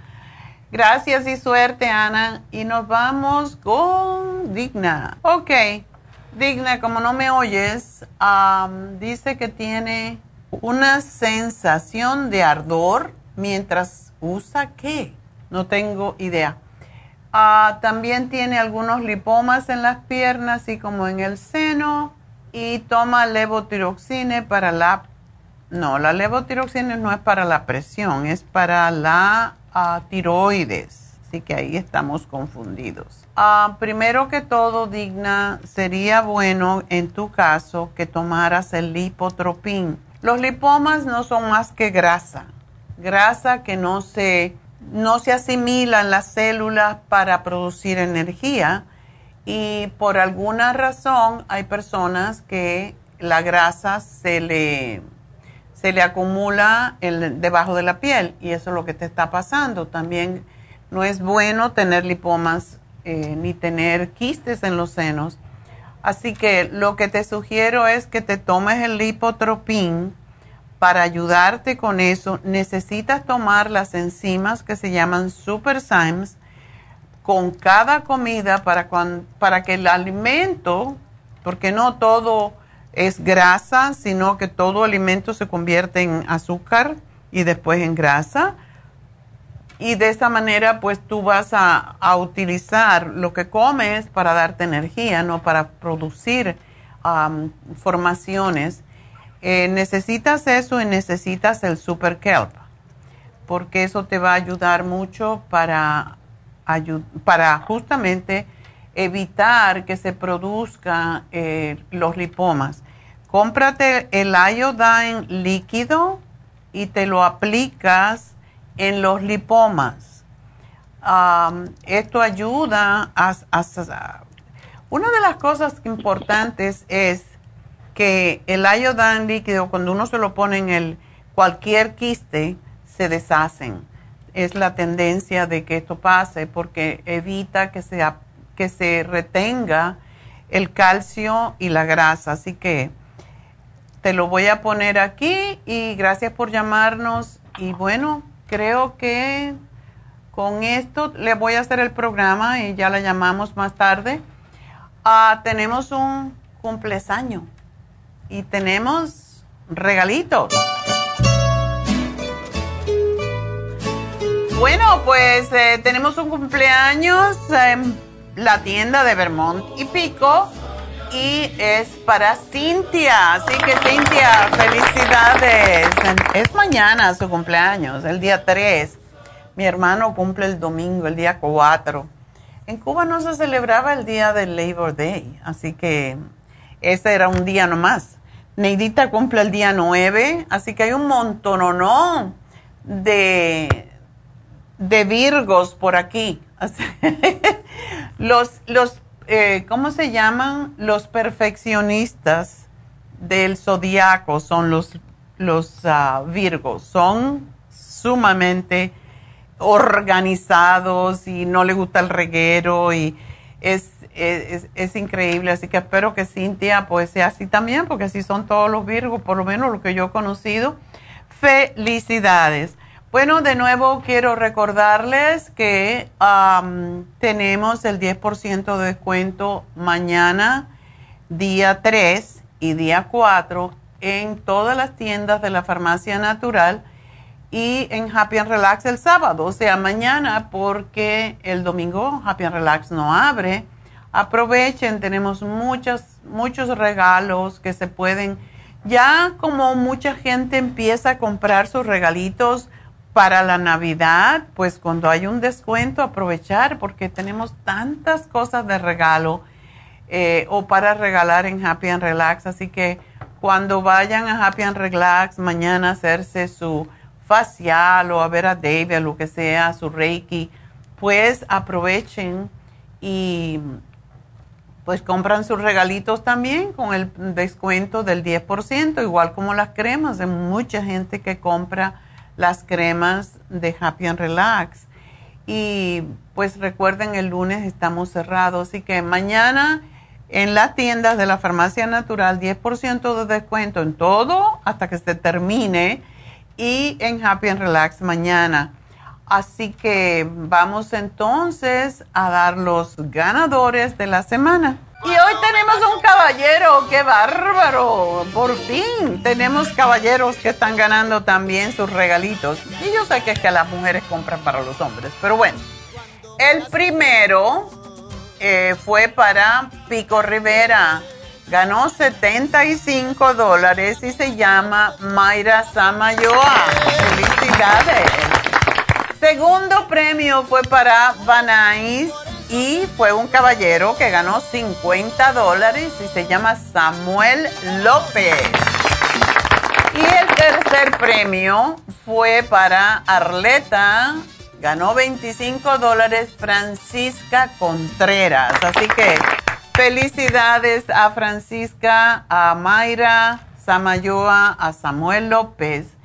Gracias y suerte, Ana. Y nos vamos con Digna. Ok, Digna, como no me oyes, dice que tiene una sensación de ardor mientras usa qué. No tengo idea. Ah, también tiene algunos lipomas en las piernas, así como en el seno. Y toma levotiroxina para la... No, la levotiroxina no es para la presión, es para la ah, tiroides. Así que ahí estamos confundidos. Ah, primero que todo, Digna, sería bueno en tu caso que tomaras el lipotropín. Los lipomas no son más que grasa, grasa que no se no se asimilan las células para producir energía y por alguna razón hay personas que la grasa se le, se le acumula debajo de la piel y eso es lo que te está pasando. También no es bueno tener lipomas eh, ni tener quistes en los senos. Así que lo que te sugiero es que te tomes el lipotropín para ayudarte con eso, necesitas tomar las enzimas que se llaman superzymes con cada comida para, para que el alimento, porque no todo es grasa, sino que todo alimento se convierte en azúcar y después en grasa. y de esa manera pues tú vas a, utilizar lo que comes para darte energía, no para producir formaciones. Eh, necesitas eso y necesitas el Super Kelp, porque eso te va a ayudar mucho para, para justamente evitar que se produzcan eh, los lipomas. Cómprate el iodine líquido y te lo aplicas en los lipomas. esto ayuda a, Una de las cosas importantes es que el iodine líquido, cuando uno se lo pone en el cualquier quiste, se deshacen. Es la tendencia de que esto pase porque evita que se, que se retenga el calcio y la grasa. Así que te lo voy a poner aquí y gracias por llamarnos. Y bueno, creo que con esto le voy a hacer el programa y ya la llamamos más tarde. Ah, tenemos un cumpleaños y tenemos regalitos. Bueno, pues eh, tenemos un cumpleaños en la tienda de Vermont y Pico y es para Cintia. Así que Cintia, felicidades. Es mañana su cumpleaños, el día 3. Mi hermano cumple el domingo, el día 4. En Cuba no se celebraba el día del Labor Day, así que ese era un día nomás. Neidita cumple el día 9, así que hay un no de, de Virgos por aquí. los, los eh, ¿cómo se llaman? Los perfeccionistas del zodiaco son los, los ah, Virgos. Son sumamente organizados y no le gusta el reguero y es, es, increíble. Así que espero que Cintia pues sea así también, porque así son todos los Virgos, por lo menos lo que yo he conocido. Felicidades. Bueno, de nuevo quiero recordarles que tenemos el 10% de descuento mañana, día 3 y día 4 en todas las tiendas de la farmacia natural y en Happy and Relax el sábado, o sea, mañana porque el domingo Happy and Relax no abre. Aprovechen, tenemos muchos, muchos regalos que se pueden, ya como mucha gente empieza a comprar sus regalitos, para la Navidad, pues cuando hay un descuento, aprovechar porque tenemos tantas cosas de regalo eh, o para regalar en Happy and Relax. Así que cuando vayan a Happy and Relax mañana a hacerse su facial o a ver a David, lo que sea, su Reiki, pues aprovechen y pues compran sus regalitos también con el descuento del 10%, igual como las cremas. Hay mucha gente que compra las cremas de Happy and Relax. Y pues recuerden, el lunes estamos cerrados, así que mañana en las tiendas de la farmacia natural 10% de descuento en todo hasta que se termine y en Happy and Relax mañana. Así que vamos entonces a dar los ganadores de la semana. Y hoy tenemos un caballero, qué bárbaro, por fin tenemos caballeros que están ganando también sus regalitos. Y yo sé que es que las mujeres compran para los hombres, pero bueno, el primero eh, fue para Pico Rivera, ganó 75 dólares y se llama Mayra Samayoa. Felicidades. Segundo premio fue para Vanais y fue un caballero que ganó 50 dólares y se llama Samuel López. Y el tercer premio fue para Arleta, ganó 25 dólares Francisca Contreras. Así que felicidades a Francisca, a Mayra Samayoa, a Samuel López.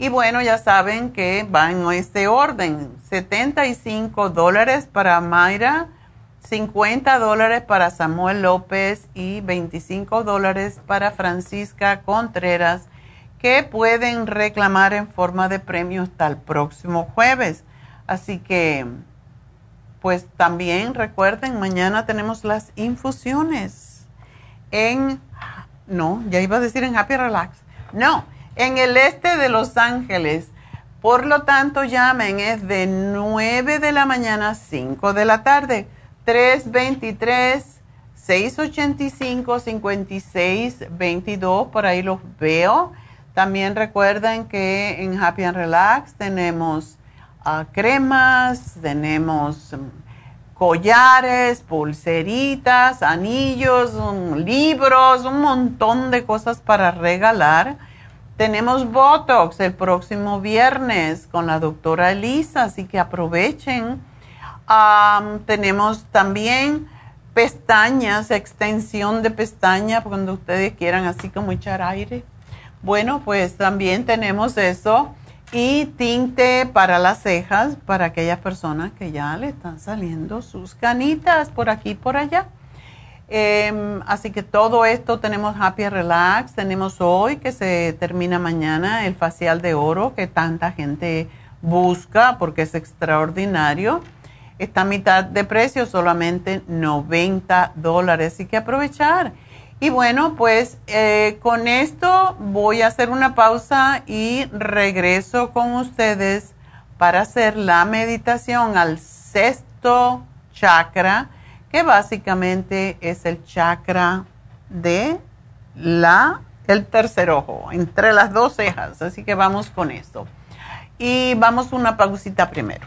Y bueno, ya saben que va en este orden. 75 dólares para Mayra, 50 dólares para Samuel López y 25 dólares para Francisca Contreras, que pueden reclamar en forma de premio hasta el próximo jueves. Así que, pues también recuerden, mañana tenemos las infusiones en, no, ya iba a decir en Happy Relax. No en el este de Los Ángeles. Por lo tanto, llamen, es de 9 de la mañana a 5 de la tarde, 323-685-5622, por ahí los veo. También recuerden que en Happy and Relax tenemos ah, cremas, tenemos mm, collares, pulseritas, anillos, libros, un montón de cosas para regalar tenemos Botox el próximo viernes con la doctora Elisa, así que aprovechen. tenemos también pestañas, extensión de pestaña, cuando ustedes quieran así como echar aire. Bueno, pues también tenemos eso. Y tinte para las cejas para aquellas personas que ya le están saliendo sus canitas por aquí y por allá. Em, así que todo esto tenemos Happy Relax, tenemos hoy que se termina mañana el facial de oro que tanta gente busca porque es extraordinario. Está a mitad de precio, solamente 90 dólares, así que aprovechar. Y bueno, pues eh, con esto voy a hacer una pausa y regreso con ustedes para hacer la meditación al sexto chakra que básicamente es el chakra de la el tercer ojo, entre las dos cejas. Así que vamos con eso. Y vamos una pausita primero.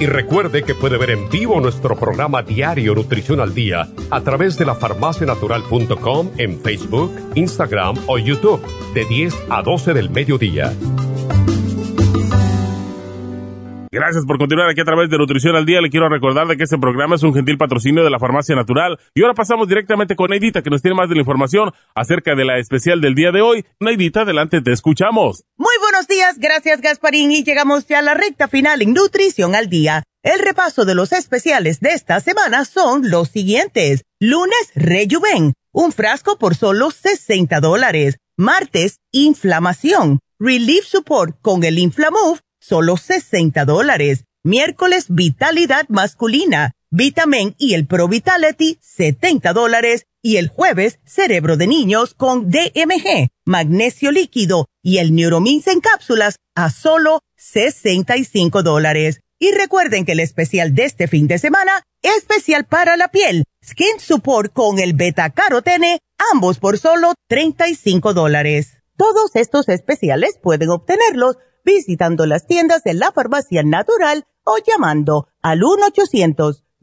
Y recuerde que puede ver en vivo nuestro programa diario Nutrición al Día a través de la farmacianatural.com en Facebook, Instagram o YouTube de 10 a 12 del mediodía. Gracias por continuar aquí a través de Nutrición al Día. Le quiero recordar de que este programa es un gentil patrocinio de la Farmacia Natural. Y ahora pasamos directamente con Neidita, que nos tiene más de la información acerca de la especial del día de hoy. Neidita, adelante, te escuchamos. Buenos días, gracias Gasparín. Y llegamos ya a la recta final en Nutrición al Día. El repaso de los especiales de esta semana son los siguientes. Lunes, Rejuven, un frasco por solo 60 dólares. Martes, inflamación. Relief Support con el Inflamove solo 60 dólares. Miércoles, vitalidad masculina, vitamin y el Pro Vitality, 70 dólares. Y el jueves, cerebro de niños con DMG, magnesio líquido y el Neuromins en cápsulas a solo 65 dólares. Y recuerden que el especial de este fin de semana, especial para la piel, Skin Support con el beta carotene, ambos por solo 35 dólares. Todos estos especiales pueden obtenerlos visitando las tiendas de la farmacia natural o llamando al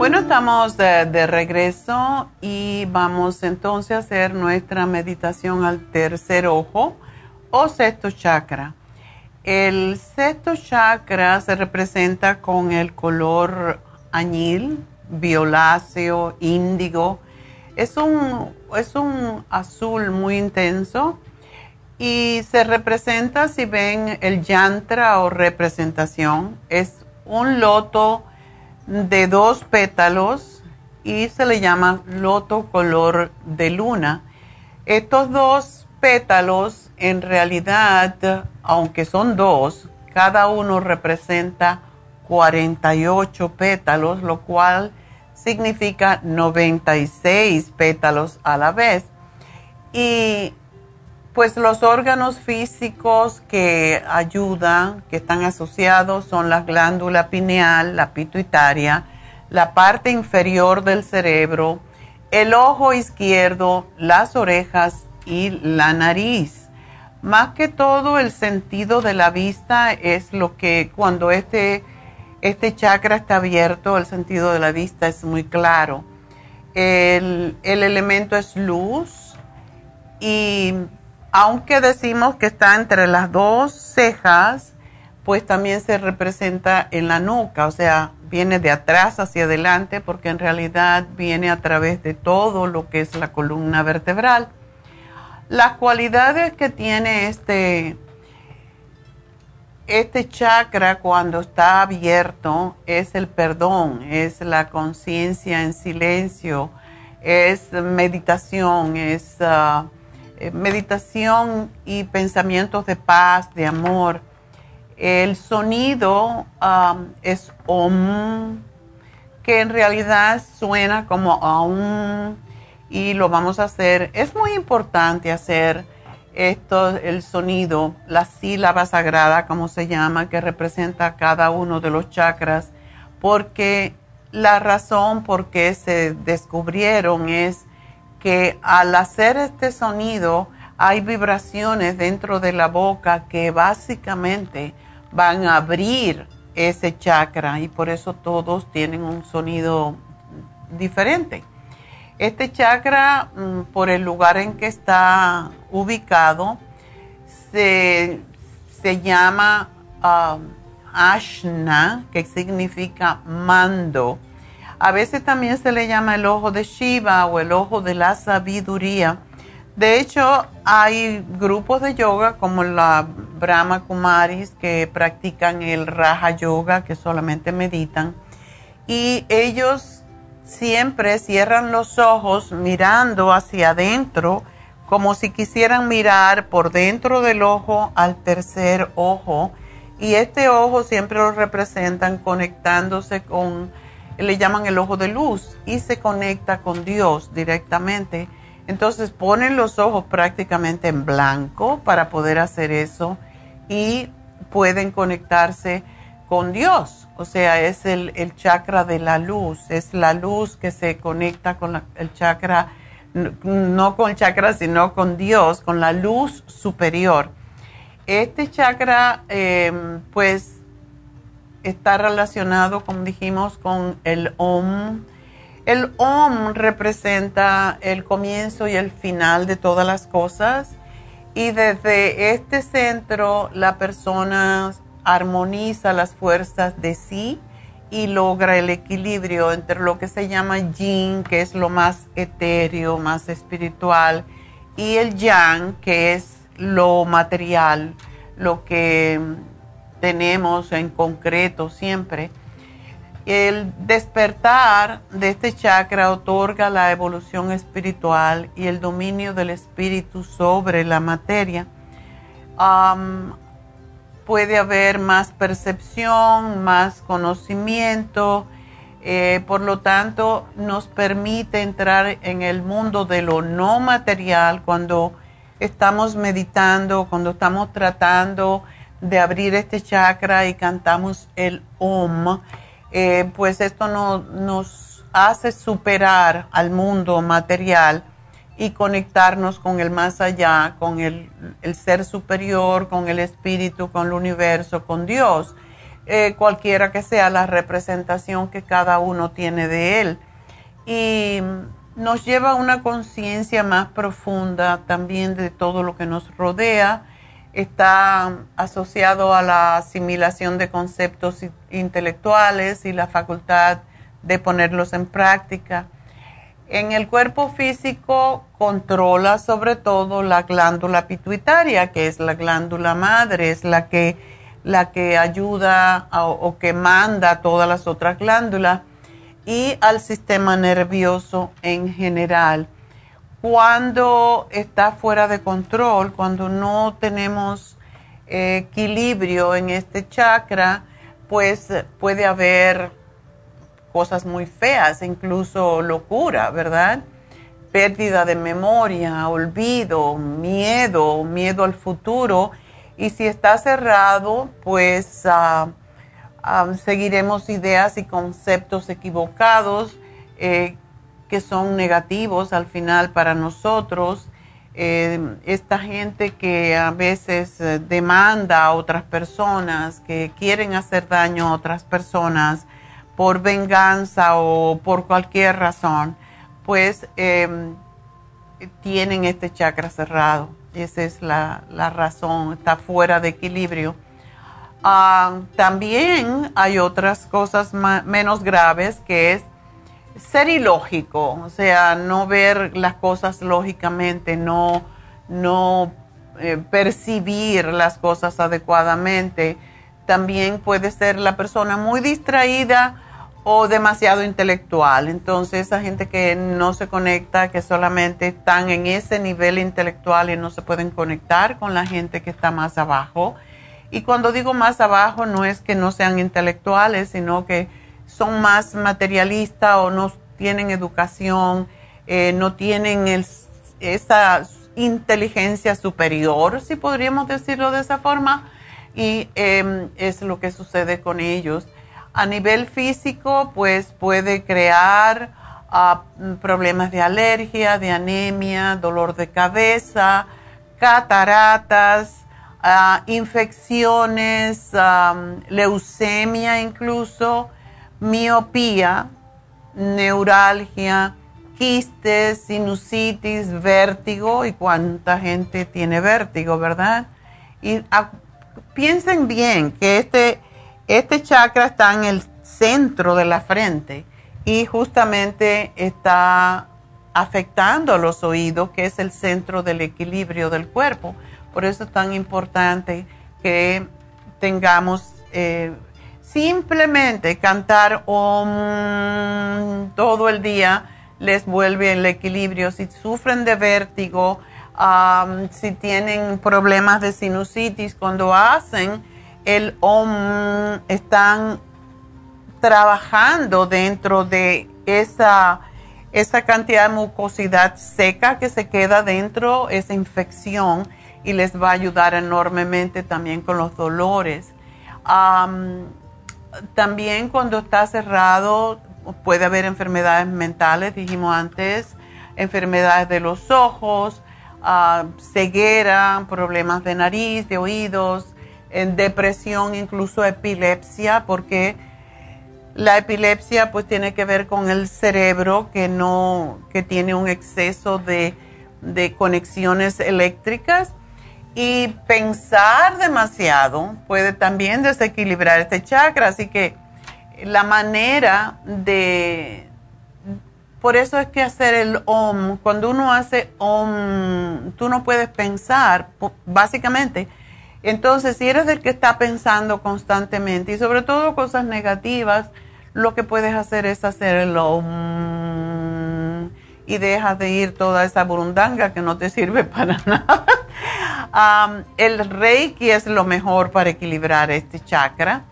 Bueno, estamos de, regreso y vamos entonces a hacer nuestra meditación al tercer ojo o sexto chakra. El sexto chakra se representa con el color añil, violáceo, índigo. Es un, es un azul muy intenso y se representa, si ven el yantra o representación, es un loto de dos pétalos y se le llama loto color de luna. Estos dos pétalos en realidad, aunque son dos, cada uno representa 48 pétalos, lo cual significa 96 pétalos a la vez. Y pues los órganos físicos que ayudan, que están asociados, son la glándula pineal, la pituitaria, la parte inferior del cerebro, el ojo izquierdo, las orejas y la nariz. Más que todo el sentido de la vista es lo que cuando este, este chakra está abierto, el sentido de la vista es muy claro. El, el elemento es luz y aunque decimos que está entre las dos cejas, pues también se representa en la nuca, o sea, viene de atrás hacia adelante porque en realidad viene a través de todo lo que es la columna vertebral. Las cualidades que tiene este, este chakra cuando está abierto es el perdón, es la conciencia en silencio, es meditación, es... Ah, meditación y pensamientos de paz, de amor. El sonido um, es om, que en realidad suena como aum y lo vamos a hacer. Es muy importante hacer esto, el sonido, la sílaba sagrada, como se llama, que representa cada uno de los chakras, porque la razón por qué se descubrieron es que al hacer este sonido hay vibraciones dentro de la boca que básicamente van a abrir ese chakra y por eso todos tienen un sonido diferente. Este chakra, mm, por el lugar en que está ubicado, se, llama um, Ashna, que significa mando a veces también se le llama el ojo de Shiva o el ojo de la sabiduría. De hecho, hay grupos de yoga como la Brahma Kumaris que practican el Raja Yoga, que solamente meditan. Y ellos siempre cierran los ojos mirando hacia adentro, como si quisieran mirar por dentro del ojo al tercer ojo. Y este ojo siempre lo representan conectándose con le llaman el ojo de luz y se conecta con Dios directamente. Entonces ponen los ojos prácticamente en blanco para poder hacer eso y pueden conectarse con Dios. O sea, es el, chakra de la luz, es la luz que se conecta con el chakra, no con el chakra, sino con Dios, con la luz superior. Este chakra, eh, pues, está relacionado, como dijimos, con el OM. El OM representa el comienzo y el final de todas las cosas y desde este centro la persona armoniza las fuerzas de sí y logra el equilibrio entre lo que se llama yin, que es lo más etéreo, más espiritual, y el yang, que es lo material, lo que tenemos en concreto siempre. El despertar de este chakra otorga la evolución espiritual y el dominio del espíritu sobre la materia. puede haber más percepción, más conocimiento, eh, por lo tanto nos permite entrar en el mundo de lo no material cuando estamos meditando, cuando estamos tratando de abrir este chakra y cantamos el OM, eh, pues esto nos hace superar al mundo material y conectarnos con el más allá, con el, ser superior, con el espíritu, con el universo, con Dios. eh, cualquiera que sea la representación que cada uno tiene de él. Y nos lleva a una conciencia más profunda también de todo lo que nos rodea. Está asociado a la asimilación de conceptos intelectuales y la facultad de ponerlos en práctica. En el cuerpo físico controla sobre todo la glándula pituitaria, que es la glándula madre, es la que, la que ayuda o que manda a todas las otras glándulas y al sistema nervioso en general. Cuando está fuera de control, cuando no tenemos eh, equilibrio en este chakra, pues puede haber cosas muy feas, incluso locura, ¿verdad? Pérdida de memoria, olvido, miedo, miedo al futuro. Y si está cerrado, pues ah, ah, seguiremos ideas y conceptos equivocados eh, que son negativos al final para nosotros. Eh, esta gente que a veces eh, demanda a otras personas, que quieren hacer daño a otras personas, por venganza o por cualquier razón, pues em, tienen este chakra cerrado. Esa es la, razón, está fuera de equilibrio. Ah, también hay otras cosas menos graves que es ser ilógico, o sea, no ver las cosas lógicamente, no, no eh, percibir las cosas adecuadamente. También puede ser la persona muy distraída o demasiado intelectual. Entonces, esa gente que no se conecta, que solamente están en ese nivel intelectual y no se pueden conectar con la gente que está más abajo. Y cuando digo más abajo, no es que no sean intelectuales, sino que son más materialistas o no tienen educación, eh, no tienen esa inteligencia superior, si podríamos decirlo de esa forma, y em, es lo que sucede con ellos. A nivel físico, pues puede crear ah, problemas de alergia, de anemia, dolor de cabeza, cataratas, ah, infecciones, leucemia incluso, miopía, neuralgia, quistes, sinusitis, vértigo y cuánta gente tiene vértigo, ¿verdad? Y piensen bien que este este chakra está en el centro de la frente y justamente está afectando a los oídos, que es el centro del equilibrio del cuerpo. Por eso es tan importante que tengamos eh, simplemente cantar om todo el día les vuelve el equilibrio. Si sufren de vértigo, si tienen problemas de sinusitis, cuando hacen el OM están trabajando dentro de esa, esa cantidad de mucosidad seca que se queda dentro, esa infección, y les va a ayudar enormemente también con los dolores. También cuando está cerrado puede haber enfermedades mentales, dijimos antes, enfermedades de los ojos, ah, ceguera, problemas de nariz, de oídos, depresión, incluso epilepsia, porque la epilepsia pues tiene que ver con el cerebro que no, que tiene un exceso de, de conexiones eléctricas y pensar demasiado puede también desequilibrar este chakra, así que la manera de, por eso es que hacer el OM, cuando uno hace OM, tú no puedes pensar, básicamente, entonces, si eres el que está pensando constantemente y sobre todo cosas negativas, lo que puedes hacer es hacerlo y dejas de ir toda esa burundanga que no te sirve para nada. el reiki es lo mejor para equilibrar este chakra.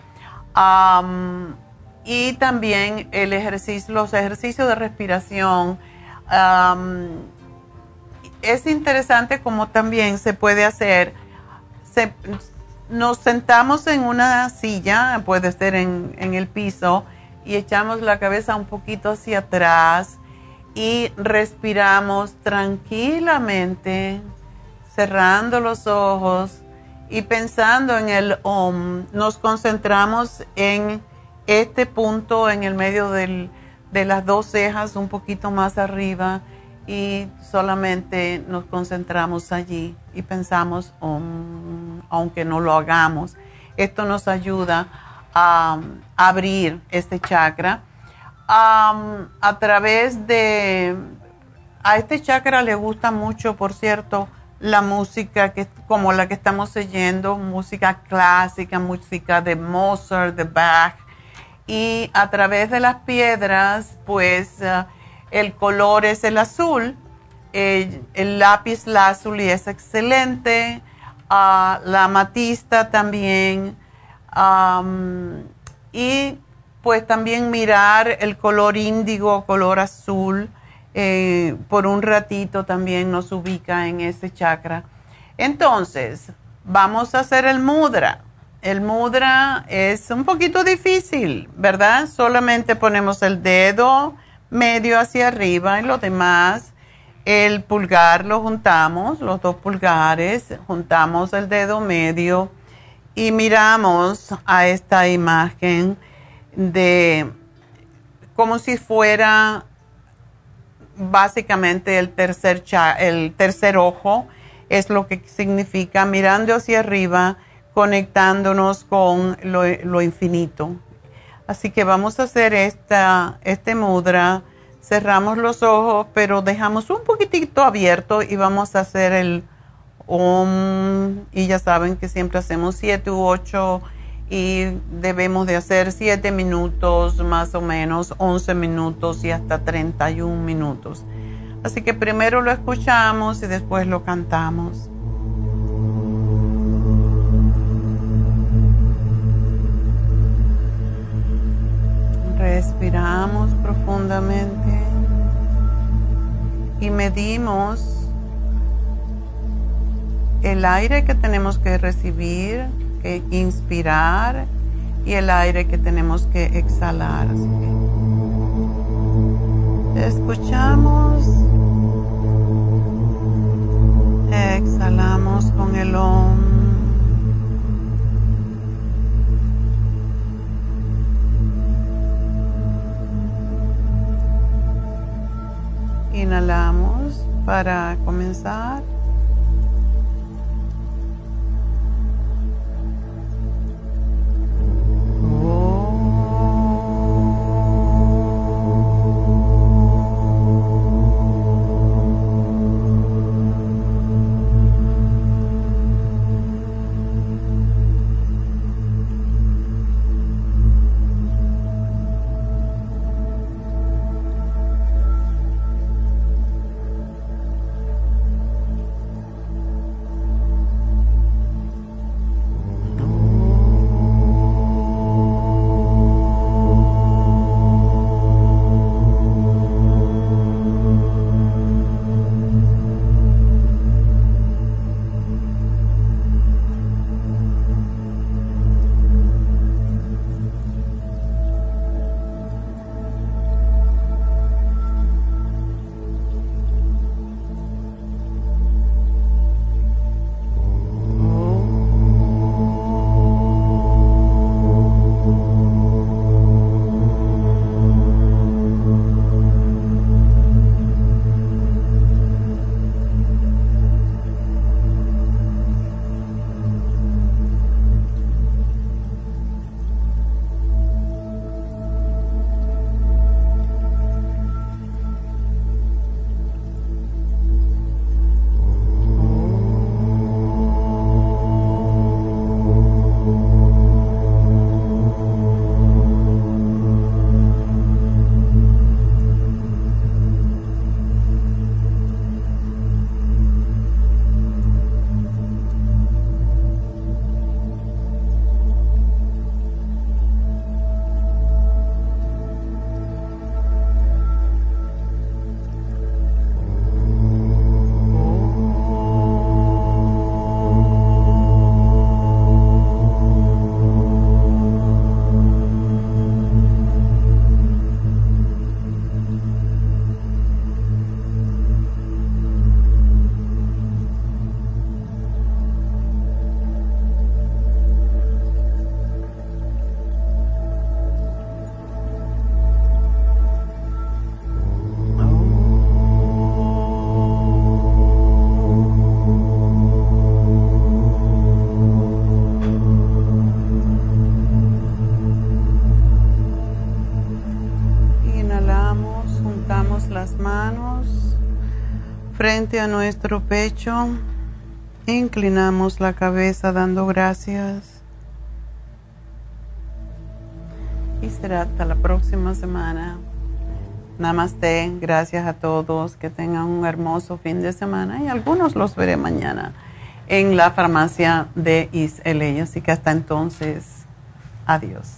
y también el ejercicio, los ejercicios de respiración. es interesante como también se puede hacer nos sentamos en una silla, puede ser en, el piso, y echamos la cabeza un poquito hacia atrás y respiramos tranquilamente, cerrando los ojos y pensando en el OM, nos concentramos en este punto en el medio de las dos cejas, un poquito más arriba, y solamente nos concentramos allí y pensamos, OM, aunque no lo hagamos. Esto nos ayuda a, abrir este chakra. A través de, a este chakra le gusta mucho, por cierto, la música que como la que estamos oyendo, música clásica, música de Mozart, de Bach, y a través de las piedras, pues eh, el color es el azul, el lápiz lazuli es excelente, ah, la amatista también, y pues también mirar el color índigo, color azul, eh, por un ratito también nos ubica en ese chakra. Entonces, vamos a hacer el mudra. El mudra es un poquito difícil, ¿verdad? Solamente ponemos el dedo medio hacia arriba y lo demás, el pulgar lo juntamos, los dos pulgares, juntamos el dedo medio y miramos a esta imagen de como si fuera básicamente el tercer, el tercer ojo es lo que significa mirando hacia arriba, conectándonos con lo, infinito. Así que vamos a hacer esta, este mudra, cerramos los ojos, pero dejamos un poquitito abierto y vamos a hacer el om. Y ya saben que siempre hacemos siete u ocho y debemos de hacer 7 minutos más o menos, 11 minutos y hasta 31 minutos. Así que primero lo escuchamos y después lo cantamos. Respiramos profundamente y medimos el aire que tenemos que recibir que inspirar y el aire que tenemos que exhalar. escuchamos, exhalamos con el om. Inhalamos para comenzar. Frente a nuestro pecho. Inclinamos la cabeza dando gracias. Y será hasta la próxima semana. Namaste. Gracias a todos. Que tengan un hermoso fin de semana. Y algunos los veré mañana en la farmacia de Isla. Así que hasta entonces, adiós.